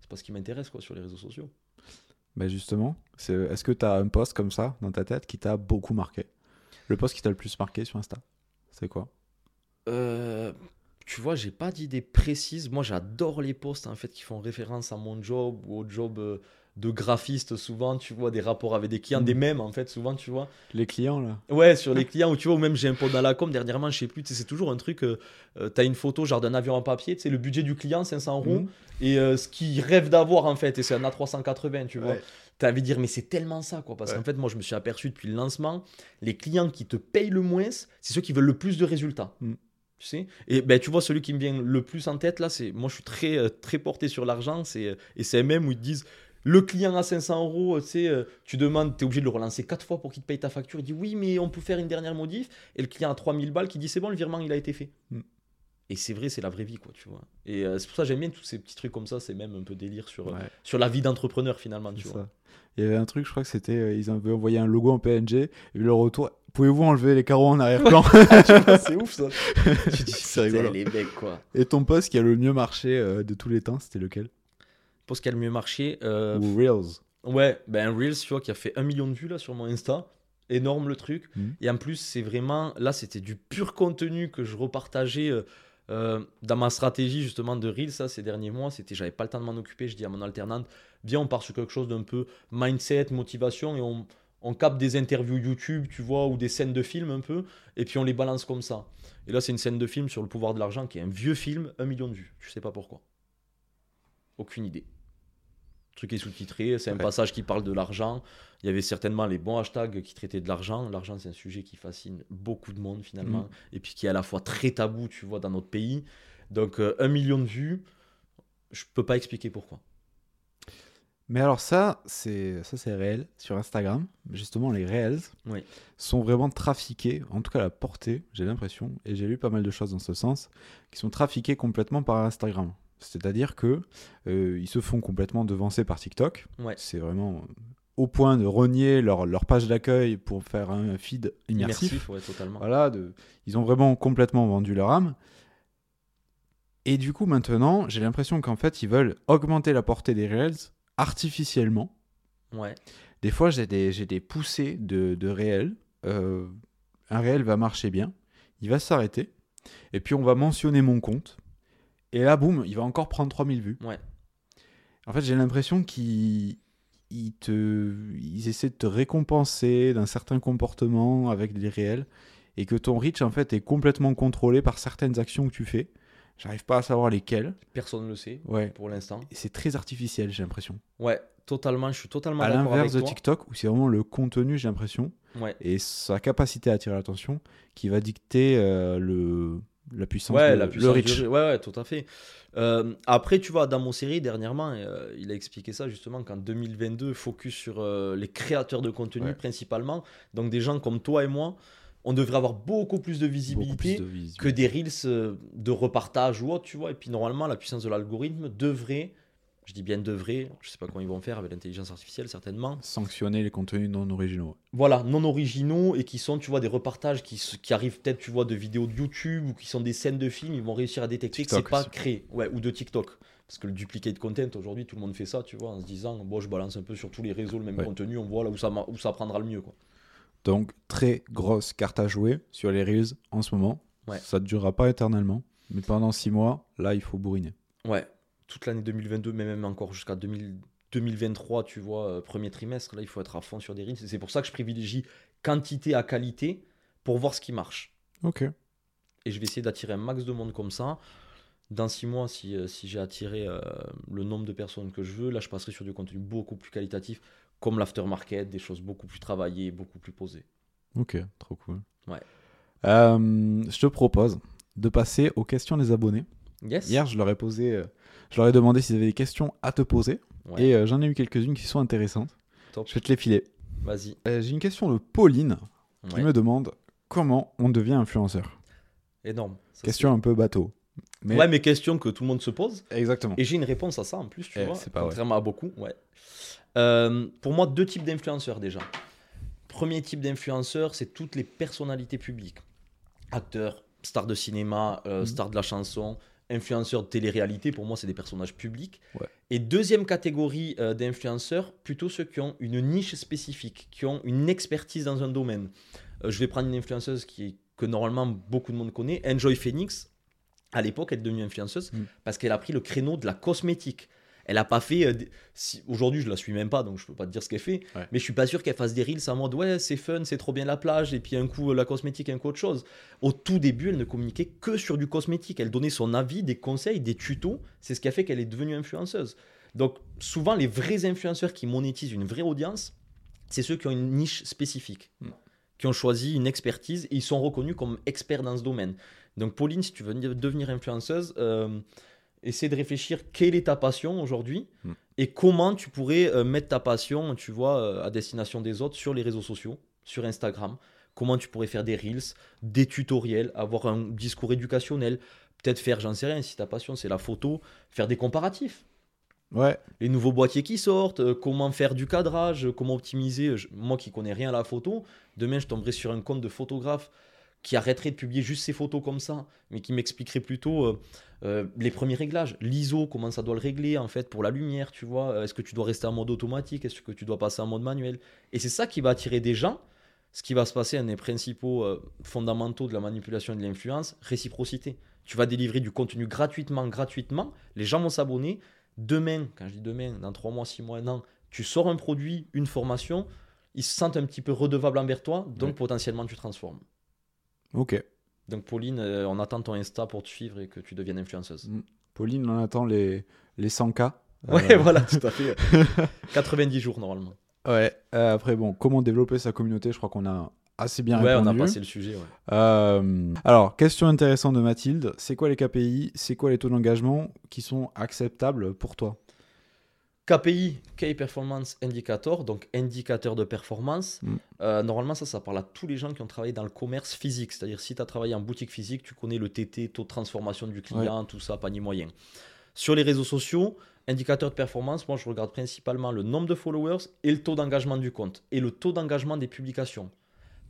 C'est pas ce qui m'intéresse quoi, sur les réseaux sociaux. Ben justement, c'est- est-ce que tu as un post comme ça dans ta tête qui t'a beaucoup marqué? Le post qui t'a le plus marqué sur Insta C'est quoi? Euh, tu vois, j'ai pas d'idée précise. Moi, j'adore les posts en fait qui font référence à mon job ou au job euh, de graphiste. Souvent, tu vois des rapports avec des clients, Mhm. des mêmes en fait. Souvent, tu vois. Les clients, là Ouais, sur les clients ou tu vois, ou même j'ai un pote dans la com dernièrement, je sais plus. C'est toujours un truc. Euh, euh, T'as une photo genre d'un avion en papier. Tu sais, le budget du client 500 euros Mhm. et euh, ce qu'il rêve d'avoir en fait. Et c'est un A380, tu vois. Ouais. T'as envie de dire, mais c'est tellement ça, quoi. Parce Ouais. qu'en fait, moi, je me suis aperçu depuis le lancement, les clients qui te payent le moins, c'est ceux qui veulent le plus de résultats. Mm. Tu sais? Et ben, tu vois, celui qui me vient le plus en tête, là, c'est. Moi, je suis très, euh, très porté sur l'argent. C'est, et c'est même où ils te disent. Le client à 500 euros, tu sais, euh, tu demandes, tu es obligé de le relancer quatre fois pour qu'il te paye ta facture. Il dit oui, mais on peut faire une dernière modif. Et le client à 3000 balles qui dit c'est bon, le virement il a été fait. Mm. Et c'est vrai, c'est la vraie vie, quoi, tu vois. Et euh, c'est pour ça que j'aime bien tous ces petits trucs comme ça. C'est même un peu délire sur, euh, sur la vie d'entrepreneur finalement, tu vois. ça. Il y avait un truc, je crois que c'était, euh, ils avaient envoyé un logo en PNG, et le retour, pouvez-vous enlever les carreaux en arrière-plan? C'est ouf ça. tu dis, C'est rigolo. les mecs quoi. Et ton post qui a le mieux marché de tous les temps, c'était lequel? Ce qui a le mieux marché, euh, Ou Reels ouais, ben Reels, tu vois, qui a fait un million de vues là sur mon Insta. Énorme le truc. Mhm. Et en plus, c'est vraiment, là, c'était du pur contenu que je repartageais euh, euh, dans ma stratégie justement de Reels ça, ces derniers mois. C'était, j'avais pas le temps de m'en occuper. Je dis à mon alternante, viens, on part sur quelque chose d'un peu mindset, motivation et on, on capte des interviews YouTube, tu vois, ou des scènes de films un peu, et puis on les balance comme ça. Et là, c'est une scène de film sur le pouvoir de l'argent qui est un vieux film, un million de vues. Je sais pas pourquoi. Aucune idée. Le truc est sous-titré, c'est un Ouais. passage qui parle de l'argent. Il y avait certainement les bons hashtags qui traitaient de l'argent. L'argent, c'est un sujet qui fascine beaucoup de monde finalement, Mhm. et puis qui est à la fois très tabou, tu vois, dans notre pays. Donc, euh, un million de vues, je peux pas expliquer pourquoi. Mais alors ça, c'est ça c'est réel sur Instagram. Justement, les Reels Oui. sont vraiment trafiqués, en tout cas la portée, j'ai l'impression, et j'ai lu pas mal de choses dans ce sens, qui sont trafiqués complètement par Instagram. C'est-à-dire que euh, ils se font complètement devancer par TikTok. Ouais. C'est vraiment au point de renier leur, leur page d'accueil pour faire un feed immersif. ouais, totalement. Voilà, de, ils ont vraiment complètement vendu leur âme. Et du coup, maintenant, j'ai l'impression qu'en fait, ils veulent augmenter la portée des Reels artificiellement. Ouais. Des fois, j'ai des, j'ai des poussées de, de réels. Euh, un réel va marcher bien, il va s'arrêter, et puis on va mentionner mon compte. Et là, boum, il va encore prendre 3000 vues. Ouais. En fait, j'ai l'impression qu'ils ils te, ils essaient de te récompenser d'un certain comportement avec des réels, et que ton reach, en fait, est complètement contrôlé par certaines actions que tu fais. J'arrive pas à savoir lesquelles. Personne ne le sait Ouais. pour l'instant. C'est très artificiel, j'ai l'impression. Ouais, totalement. Je suis totalement À d'accord avec l'inverse de toi. TikTok, où c'est vraiment le contenu, j'ai l'impression. Ouais. et sa capacité à attirer l'attention qui va dicter euh, le, la puissance, Ouais, de- la le puissance reach. du- Ouais, ouais, tout à fait. Euh, après, tu vois, dans mon série, dernièrement, euh, il a expliqué ça justement qu'en 2022, focus sur euh, les créateurs de contenu Ouais. principalement. Donc, des gens comme toi et moi, on devrait avoir beaucoup plus de visibilité plus de visibilité. que des reels de repartage ou autre, tu vois. Et puis, normalement, la puissance de l'algorithme devrait, je dis bien devrait, je sais pas comment ils vont faire avec l'intelligence artificielle, certainement, Sanctionner les contenus non originaux. voilà, non originaux et qui sont, tu vois, des repartages qui, arrivent peut-être, tu vois, de vidéos de YouTube ou qui sont des scènes de films, ils vont réussir à détecter que TikTok c'est pas créé. Ouais, ou de TikTok. Parce que le duplicate content, aujourd'hui, tout le monde fait ça, tu vois, en se disant, bon, je balance un peu sur tous les réseaux le même Ouais. contenu, on voit là où ça, où ça prendra le mieux, quoi. Donc, très grosse carte à jouer sur les Reels en ce moment. Ouais. Ça ne durera pas éternellement. Mais pendant six mois, là, il faut bourriner. Ouais, toute l'année 2022, mais même encore jusqu'à 2000 2023, tu vois, euh, premier trimestre, là, il faut être à fond sur des reels. C'est pour ça que je privilégie quantité à qualité pour voir ce qui marche. Ok. et je vais essayer d'attirer un max de monde comme ça. Dans six mois, si, euh, si j'ai attiré euh, le nombre de personnes que je veux, là, je passerai sur du contenu beaucoup plus qualitatif, comme l'aftermarket, des choses beaucoup plus travaillées, beaucoup plus posées. Ok, trop cool. Ouais. Euh, je te propose de passer aux questions des abonnés. Yes Hier, je leur ai posé, euh, je leur ai demandé s'ils avaient des questions à te poser. Ouais, Et euh, j'en ai eu quelques-unes qui sont intéressantes. top. Je vais te les filer. Vas-y. Euh, J'ai une question de Pauline qui Ouais. me demande comment on devient influenceur. Énorme. Ça, Question un peu bateau. Mais... Ouais, mais question que tout le monde se pose. Exactement. Et j'ai une réponse à ça en plus, tu Eh, vois. pas vrai. contrairement à beaucoup, ouais. Euh, pour moi, deux types d'influenceurs déjà. Premier type d'influenceur, c'est toutes les personnalités publiques. Acteurs, stars de cinéma, euh, Mhm. stars de la chanson, influenceurs de télé-réalité, pour moi, c'est des personnages publics. Ouais. Et deuxième catégorie euh, d'influenceurs, plutôt ceux qui ont une niche spécifique, qui ont une expertise dans un domaine. Euh, je vais prendre une influenceuse qui, que normalement beaucoup de monde connaît, Enjoy Phoenix. À l'époque, elle est devenue influenceuse Mhm. parce qu'elle a pris le créneau de la cosmétique. Elle a pas fait. euh, si- Aujourd'hui, je la suis même pas, donc je peux pas te dire ce qu'elle fait. Ouais. Mais je suis pas sûr qu'elle fasse des reels en mode ouais, c'est fun, c'est trop bien la plage, et puis un coup euh, la cosmétique, un coup autre chose. Au tout début, elle ne communiquait que sur du cosmétique. Elle donnait son avis, des conseils, des tutos. C'est ce qui a fait qu'elle est devenue influenceuse. Donc, souvent, les vrais influenceurs qui monétisent une vraie audience, c'est ceux qui ont une niche spécifique, Mm. qui ont choisi une expertise et ils sont reconnus comme experts dans ce domaine. Donc, Pauline, si tu veux devenir influenceuse, euh, essaie de réfléchir quelle est ta passion aujourd'hui Mm. et comment tu pourrais euh, mettre ta passion, tu vois, euh, à destination des autres sur les réseaux sociaux, sur Instagram. Comment tu pourrais faire des reels, des tutoriels, avoir un discours éducationnel, peut-être faire, j'en sais rien, si ta passion c'est la photo, faire des comparatifs Ouais. les nouveaux boîtiers qui sortent, euh, comment faire du cadrage, comment optimiser. Je- moi qui connais rien à la photo, demain je tomberai sur un compte de photographe qui arrêterait de publier juste ses photos comme ça, mais qui m'expliquerait plutôt euh, euh, les premiers réglages, l'ISO, comment ça doit le régler en fait pour la lumière, tu vois. Euh, Est-ce que tu dois rester en mode automatique, est-ce que tu dois passer en mode manuel? Et c'est ça qui va attirer des gens. Ce qui va se passer, un des principaux euh, fondamentaux de la manipulation et de l'influence, réciprocité. Tu vas délivrer du contenu gratuitement, gratuitement. Les gens vont s'abonner. Demain, quand je dis demain, dans 3 mois, 6 mois, un an, tu sors un produit, une formation, ils se sentent un petit peu redevables envers toi, donc Ouais. potentiellement tu transformes. Ok. Donc Pauline, euh, on attend ton Insta pour te suivre et que tu deviennes influenceuse. Pauline, on attend les, les 100K. Ouais, Euh, voilà, tout à fait. 90 jours normalement. Ouais. Euh, après, bon, comment développer sa communauté Je crois qu'on a assez bien ouais, on répondu. a passé le sujet. ouais. Euh, alors, question intéressante de Mathilde. C'est quoi les KPI C'est quoi les taux d'engagement qui sont acceptables pour toi? KPI, Key Performance Indicator, donc indicateur de performance. Mm. Euh, normalement, ça, ça parle à tous les gens qui ont travaillé dans le commerce physique. C'est-à-dire, si tu as travaillé en boutique physique, tu connais le TT, taux de transformation du client, tout ça, panier moyen. Sur les réseaux sociaux, indicateur de performance, moi, je regarde principalement le nombre de followers et le taux d'engagement du compte et le taux d'engagement des publications.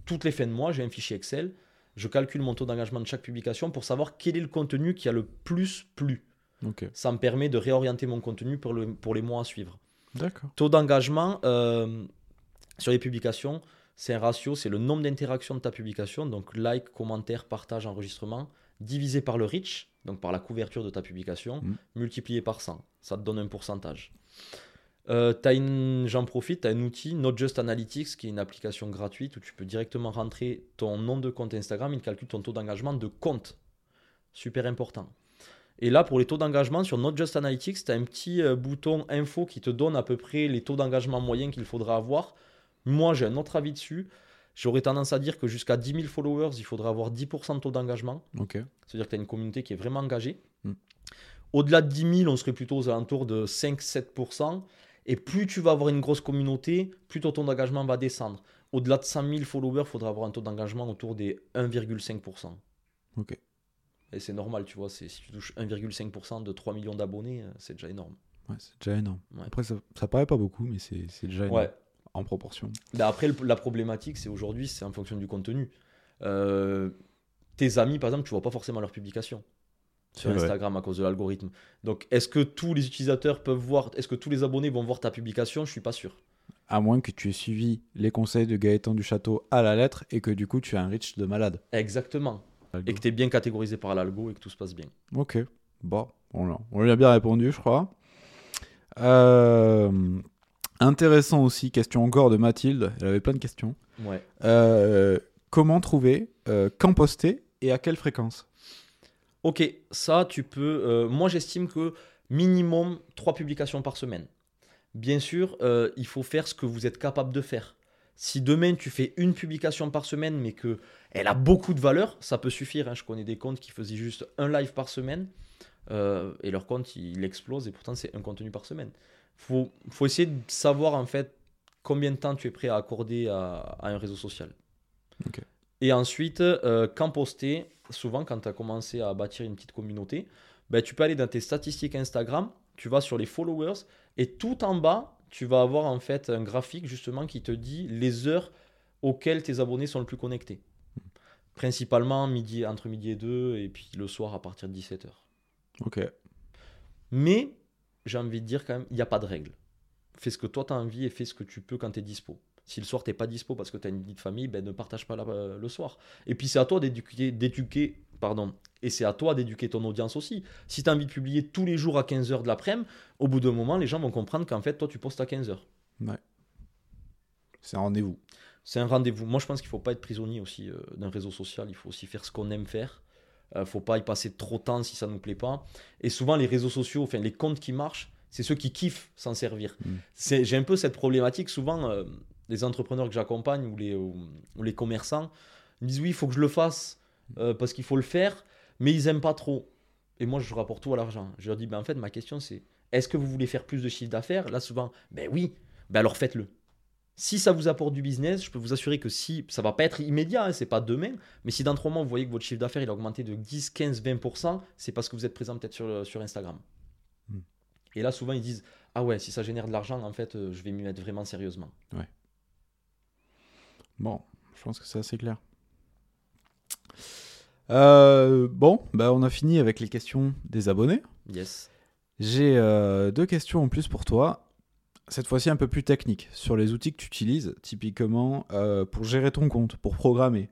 Toutes les fins de mois, j'ai un fichier Excel. Je calcule mon taux d'engagement de chaque publication pour savoir quel est le contenu qui a le plus plu. Ça me permet de réorienter mon contenu pour, le- pour les mois à suivre. D'accord. Taux d'engagement euh, sur les publications, c'est un ratio, c'est le nombre d'interactions de ta publication, donc like, commentaire, partage, enregistrement, divisé par le reach, donc par la couverture de ta publication, Mm. multiplié par 100. Ça te donne un pourcentage. Euh, J'en profite, tu as un outil, Not Just Analytics, qui est une application gratuite où tu peux directement rentrer ton nom de compte Instagram, il calcule ton taux d'engagement de compte. Super important. Et là, pour les taux d'engagement, sur Not Just Analytics, tu as un petit euh, bouton info qui te donne à peu près les taux d'engagement moyens qu'il faudra avoir. Moi, j'ai un autre avis dessus. J'aurais tendance à dire que jusqu'à 10 000 followers, il faudrait avoir 10% de taux d'engagement. C'est-à-dire que tu as une communauté qui est vraiment engagée. Mm. Au-delà de 10 000, on serait plutôt aux alentours de 5-7%. Et plus tu vas avoir une grosse communauté, plus ton taux d'engagement va descendre. Au-delà de 100 000 followers, il faudra avoir un taux d'engagement autour des 1,5%. Ok. Et c'est normal, tu vois. Si tu touches 1,5% de 3 millions d'abonnés, euh, c'est déjà énorme. Ouais, c'est déjà énorme. Ouais. Après, ça, ça paraît pas beaucoup, mais c'est déjà énorme Ouais. en proportion. Après, le- la problématique, c'est aujourd'hui, c'est en fonction du contenu. Euh, tes amis, par exemple, tu vois pas forcément leurs publications sur vrai. Instagram à cause de l'algorithme. Donc, est-ce que tous les utilisateurs peuvent voir, est-ce que tous les abonnés vont voir ta publication? Je suis pas sûr. À moins que tu aies suivi les conseils de Gaëtan du Château à la lettre et que du coup tu as un reach de malade. Exactement. Et que tu es bien catégorisé par l'algo et que tout se passe bien. Ok, bon, on, lui a bien répondu, je crois. Euh, intéressant aussi, question encore de Mathilde, elle avait plein de questions. Ouais. Euh, comment trouver, euh, quand poster et à quelle fréquence? Ok, ça, tu peux. moi, j'estime que minimum 3 publications par semaine. Bien sûr, il faut faire ce que vous êtes capable de faire. Si demain tu fais une publication par semaine, mais que elle a beaucoup de valeur, ça peut suffire. hein. Je connais des comptes qui faisaient juste un live par semaine euh, et leur compte il explose et pourtant c'est un contenu par semaine. Faut, faut essayer de savoir en fait combien de temps tu es prêt à accorder à, à un réseau social. Et ensuite, euh, quand poster, souvent quand tu as commencé à bâtir une petite communauté, ben, tu peux aller dans tes statistiques Instagram, tu vas sur les followers et tout en bas, tu vas avoir en fait un graphique justement qui te dit les heures auxquelles tes abonnés sont le plus connectés. Principalement midi, entre midi et 2 et puis le soir à partir de 17h. Ok, Mais j'ai envie de dire quand même, il n'y a pas de règle. Fais ce que toi tu as envie et fais ce que tu peux quand tu es dispo. Si le soir t'es pas dispo parce que tu as une vie de famille, ben, ne partage pas la- euh, le soir. Et puis c'est à toi d'éduquer, pardon, et c'est à toi d'éduquer ton audience aussi. Si tu as envie de publier tous les jours à 15h de l'après-midi, au bout d'un moment, les gens vont comprendre qu'en fait, toi tu postes à 15h. c'est un rendez-vous. C'est un rendez-vous. Moi, je pense qu'il faut pas être prisonnier aussi euh, d'un réseau social. Il faut aussi faire ce qu'on aime faire. Euh, faut pas y passer trop de temps si ça nous plaît pas. Et souvent, les réseaux sociaux, enfin les comptes qui marchent, c'est ceux qui kiffent s'en servir. Mm. J'ai un peu cette problématique. Souvent, euh, les entrepreneurs que j'accompagne ou les, ou, ou les commerçants me disent oui, il faut que je le fasse euh, parce qu'il faut le faire, mais ils aiment pas trop. Et moi, je rapporte tout à l'argent. Je leur dis, ben, en fait, ma question, c'est est-ce que vous voulez faire plus de chiffre d'affaires? Là, souvent, ben oui, ben alors faites-le. Si ça vous apporte du business, je peux vous assurer que si ça va pas être immédiat, hein, c'est pas demain, mais si dans trois mois vous voyez que votre chiffre d'affaires il a augmenté de 10, 15, 20%, c'est parce que vous êtes présent peut-être sur, sur Instagram. Hmm. Et là, souvent ils disent Ah ouais, si ça génère de l'argent, en fait, euh, je vais m'y mettre vraiment sérieusement. Bon, je pense que c'est assez clair. Euh, bon, bah on a fini avec les questions des abonnés. Yes. J'ai euh, deux questions en plus pour toi. Cette fois-ci un peu plus technique sur les outils que tu utilises, typiquement euh, pour gérer ton compte, pour programmer,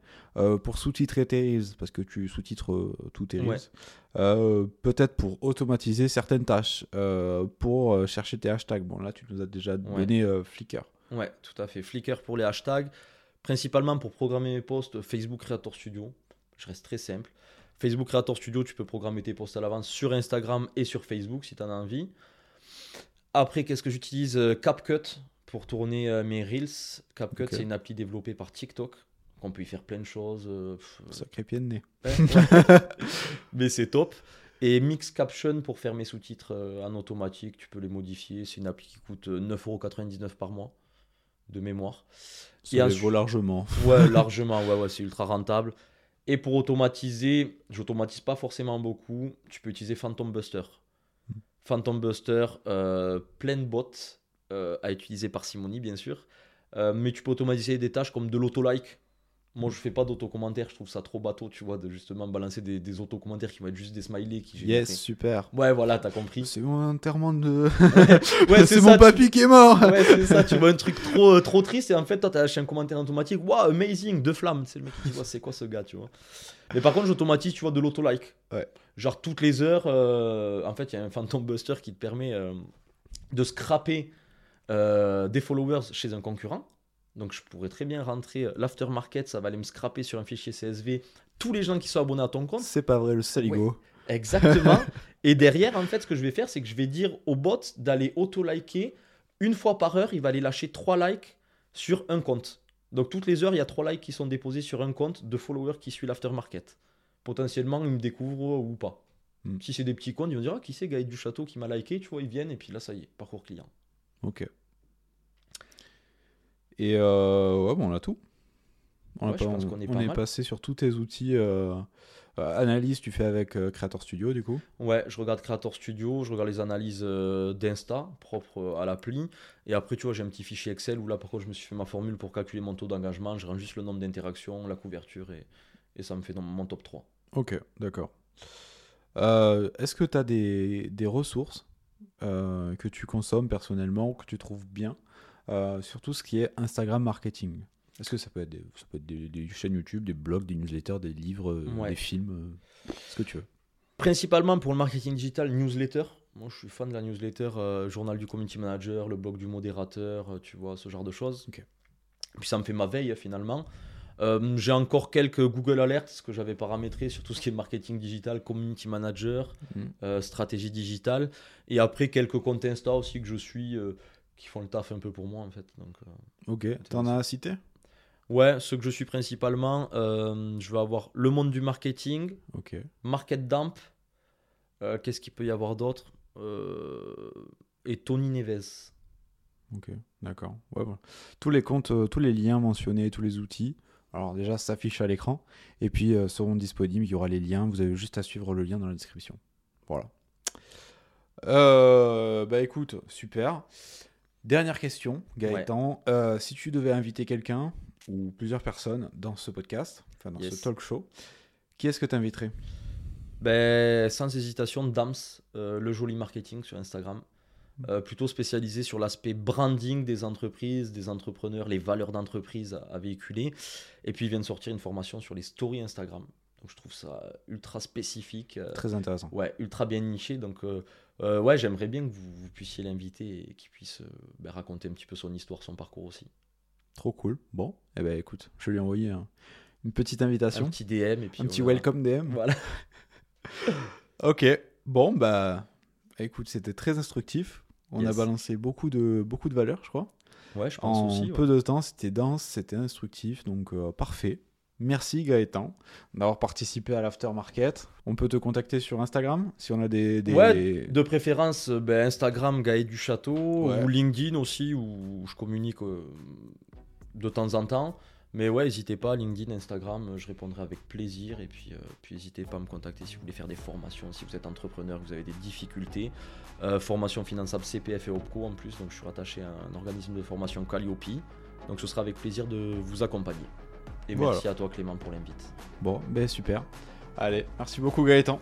pour sous-titrer tes reels, parce que tu sous-titres tous tes reels, Ouais. Peut-être pour automatiser certaines tâches, pour chercher tes hashtags. Bon là tu nous as déjà donné euh, Flickr. Ouais, tout à fait. Flickr pour les hashtags, principalement pour programmer mes posts, Facebook Creator Studio. Je reste très simple. Facebook Creator Studio, tu peux programmer tes posts à l'avance sur Instagram et sur Facebook si tu en as envie. Après, qu'est-ce que j'utilise Euh, CapCut pour tourner euh, mes Reels? CapCut, c'est une appli développée par TikTok. On peut y faire plein de choses. Sacré pied de nez. Ouais, ouais. Mais c'est top. Et Mix Caption pour faire mes sous-titres euh, en automatique, tu peux les modifier. C'est une appli qui coûte euh, 9,99€ par mois de mémoire. Ça Et les ensuite- vaut largement. Ouais, largement, ouais, ouais, c'est ultra rentable. Et pour automatiser, j'automatise pas forcément beaucoup. Tu peux utiliser Phantom Buster. Phantom Buster, euh, plein de bots euh, à utiliser par Simoni, bien sûr. Euh, mais tu peux automatiser des tâches comme de l'auto-like. Moi, je fais pas d'auto-commentaire, je trouve ça trop bateau, tu vois, de justement balancer des, des auto-commentaires qui vont être juste des smileys qui Yes, super. Ouais, voilà, t'as compris. C'est mon enterrement de. Ouais, c'est mon tu- papy qui est mort. Ouais, c'est ça, tu vois un truc trop, euh, trop triste et en fait, toi, t'as lâché un commentaire automatique. Waouh, amazing, deux flammes. C'est le mec qui dit, c'est quoi ce gars, tu vois. Mais par contre, j'automatise, tu vois, de l'auto-like. Ouais. Genre, toutes les heures, euh, en fait, il y a un Phantom Buster qui te permet euh, de scraper euh, des followers chez un concurrent. Donc, je pourrais très bien rentrer euh, l'aftermarket, ça va aller me scraper sur un fichier CSV tous les gens qui sont abonnés à ton compte. C'est pas vrai, le saligo. Exactement. et derrière, en fait, ce que je vais faire, c'est que je vais dire au bot d'aller auto-liker une fois par heure. Il va aller lâcher trois likes sur un compte. Donc toutes les heures, il y a trois likes qui sont déposés sur un compte de followers qui suit l'aftermarket. Potentiellement, ils me découvrent ou pas. Hmm. Si c'est des petits comptes, ils vont dire ah, qui c'est Gaël du Château qui m'a liké, tu vois, ils viennent et puis là, ça y est, parcours client. Ok. Et euh, ouais, bon, on a tout. On, a Ouais, je pas- on- est on pas est passé sur tous tes outils. euh, euh, analyse, tu fais avec Creator Studio, du coup. Ouais, je regarde Creator Studio, je regarde les analyses d'Insta propres à l'appli. Et après, tu vois, j'ai un petit fichier Excel où là, par contre, je me suis fait ma formule pour calculer mon taux d'engagement. Je rends juste le nombre d'interactions, la couverture et, et ça me fait dans mon top 3. Ok, d'accord. Euh, Est-ce que tu as des, des ressources euh, que tu consommes personnellement ou que tu trouves bien? Euh, sur tout ce qui est Instagram marketing Est-ce que ça peut être, des, ça peut être des, des chaînes YouTube, des blogs, des newsletters, des livres, euh, Ouais. des films euh, Ce que tu veux. Principalement pour le marketing digital, newsletter. Moi, je suis fan de la newsletter, euh, journal du community manager, le blog du modérateur, euh, tu vois, ce genre de choses. Ok. Puis ça me fait ma veille finalement. Euh, j'ai encore quelques Google Alerts ce que j'avais paramétré sur tout ce qui est marketing digital, community manager, Mhm. stratégie digitale. Et après, quelques comptes Insta aussi que je suis qui font le taf un peu pour moi en fait. Donc, euh, Ok, t'en as cité? Ouais, ceux que je suis principalement, euh, je vais avoir le monde du marketing, Ok. Market Dump, euh, qu'est-ce qu'il peut y avoir d'autre Euh, Et Tony Neves. Ok, d'accord. Ouais, voilà. Tous les comptes, tous les liens mentionnés, tous les outils, alors déjà s'affichent à l'écran et puis seront disponibles. Il y aura les liens. Vous avez juste à suivre le lien dans la description. Voilà. Bah écoute, super. Dernière question, Gaëtan. Euh, si tu devais inviter quelqu'un ou plusieurs personnes dans ce podcast, enfin dans Yes. ce talk show, qui est-ce que tu inviterais Ben, sans hésitation, Dams, euh, le joli marketing sur Instagram. Euh, plutôt spécialisé sur l'aspect branding des entreprises, des entrepreneurs, les valeurs d'entreprise à, à véhiculer. Et puis il vient de sortir une formation sur les stories Instagram. Donc je trouve ça ultra spécifique. Très intéressant. Ouais, ultra bien niché. Donc, euh, ouais, j'aimerais bien que vous, vous puissiez l'inviter et qu'il puisse euh, ben, raconter un petit peu son histoire, son parcours aussi. Trop cool. Bon, eh ben écoute, je vais lui envoyer un- une petite Un invitation, petit DM et puis un petit verra. welcome DM. Voilà. Ok, bon bah écoute, c'était très instructif. On a balancé beaucoup de, beaucoup de valeurs, je crois. Ouais, je pense En aussi. ouais. peu de temps, c'était dense, c'était instructif, donc euh, parfait. Merci Gaëtan d'avoir participé à l'aftermarket. On peut te contacter sur Instagram si on a des. des- Ouais, de préférence ben, Instagram Gaël du Château Ouais. ou LinkedIn aussi où je communique euh, de temps en temps. Mais ouais, n'hésitez pas, LinkedIn, Instagram, euh, je répondrai avec plaisir. Et puis, euh, puis n'hésitez pas à me contacter si vous voulez faire des formations, si vous êtes entrepreneur, que vous avez des difficultés. Euh, formation finançable CPF et OPCO en plus, donc je suis rattaché à un organisme de formation Calliope. Donc ce sera avec plaisir de vous accompagner. Et merci à toi Clément pour l'invite. Bon, ben super. Allez, merci beaucoup Gaëtan.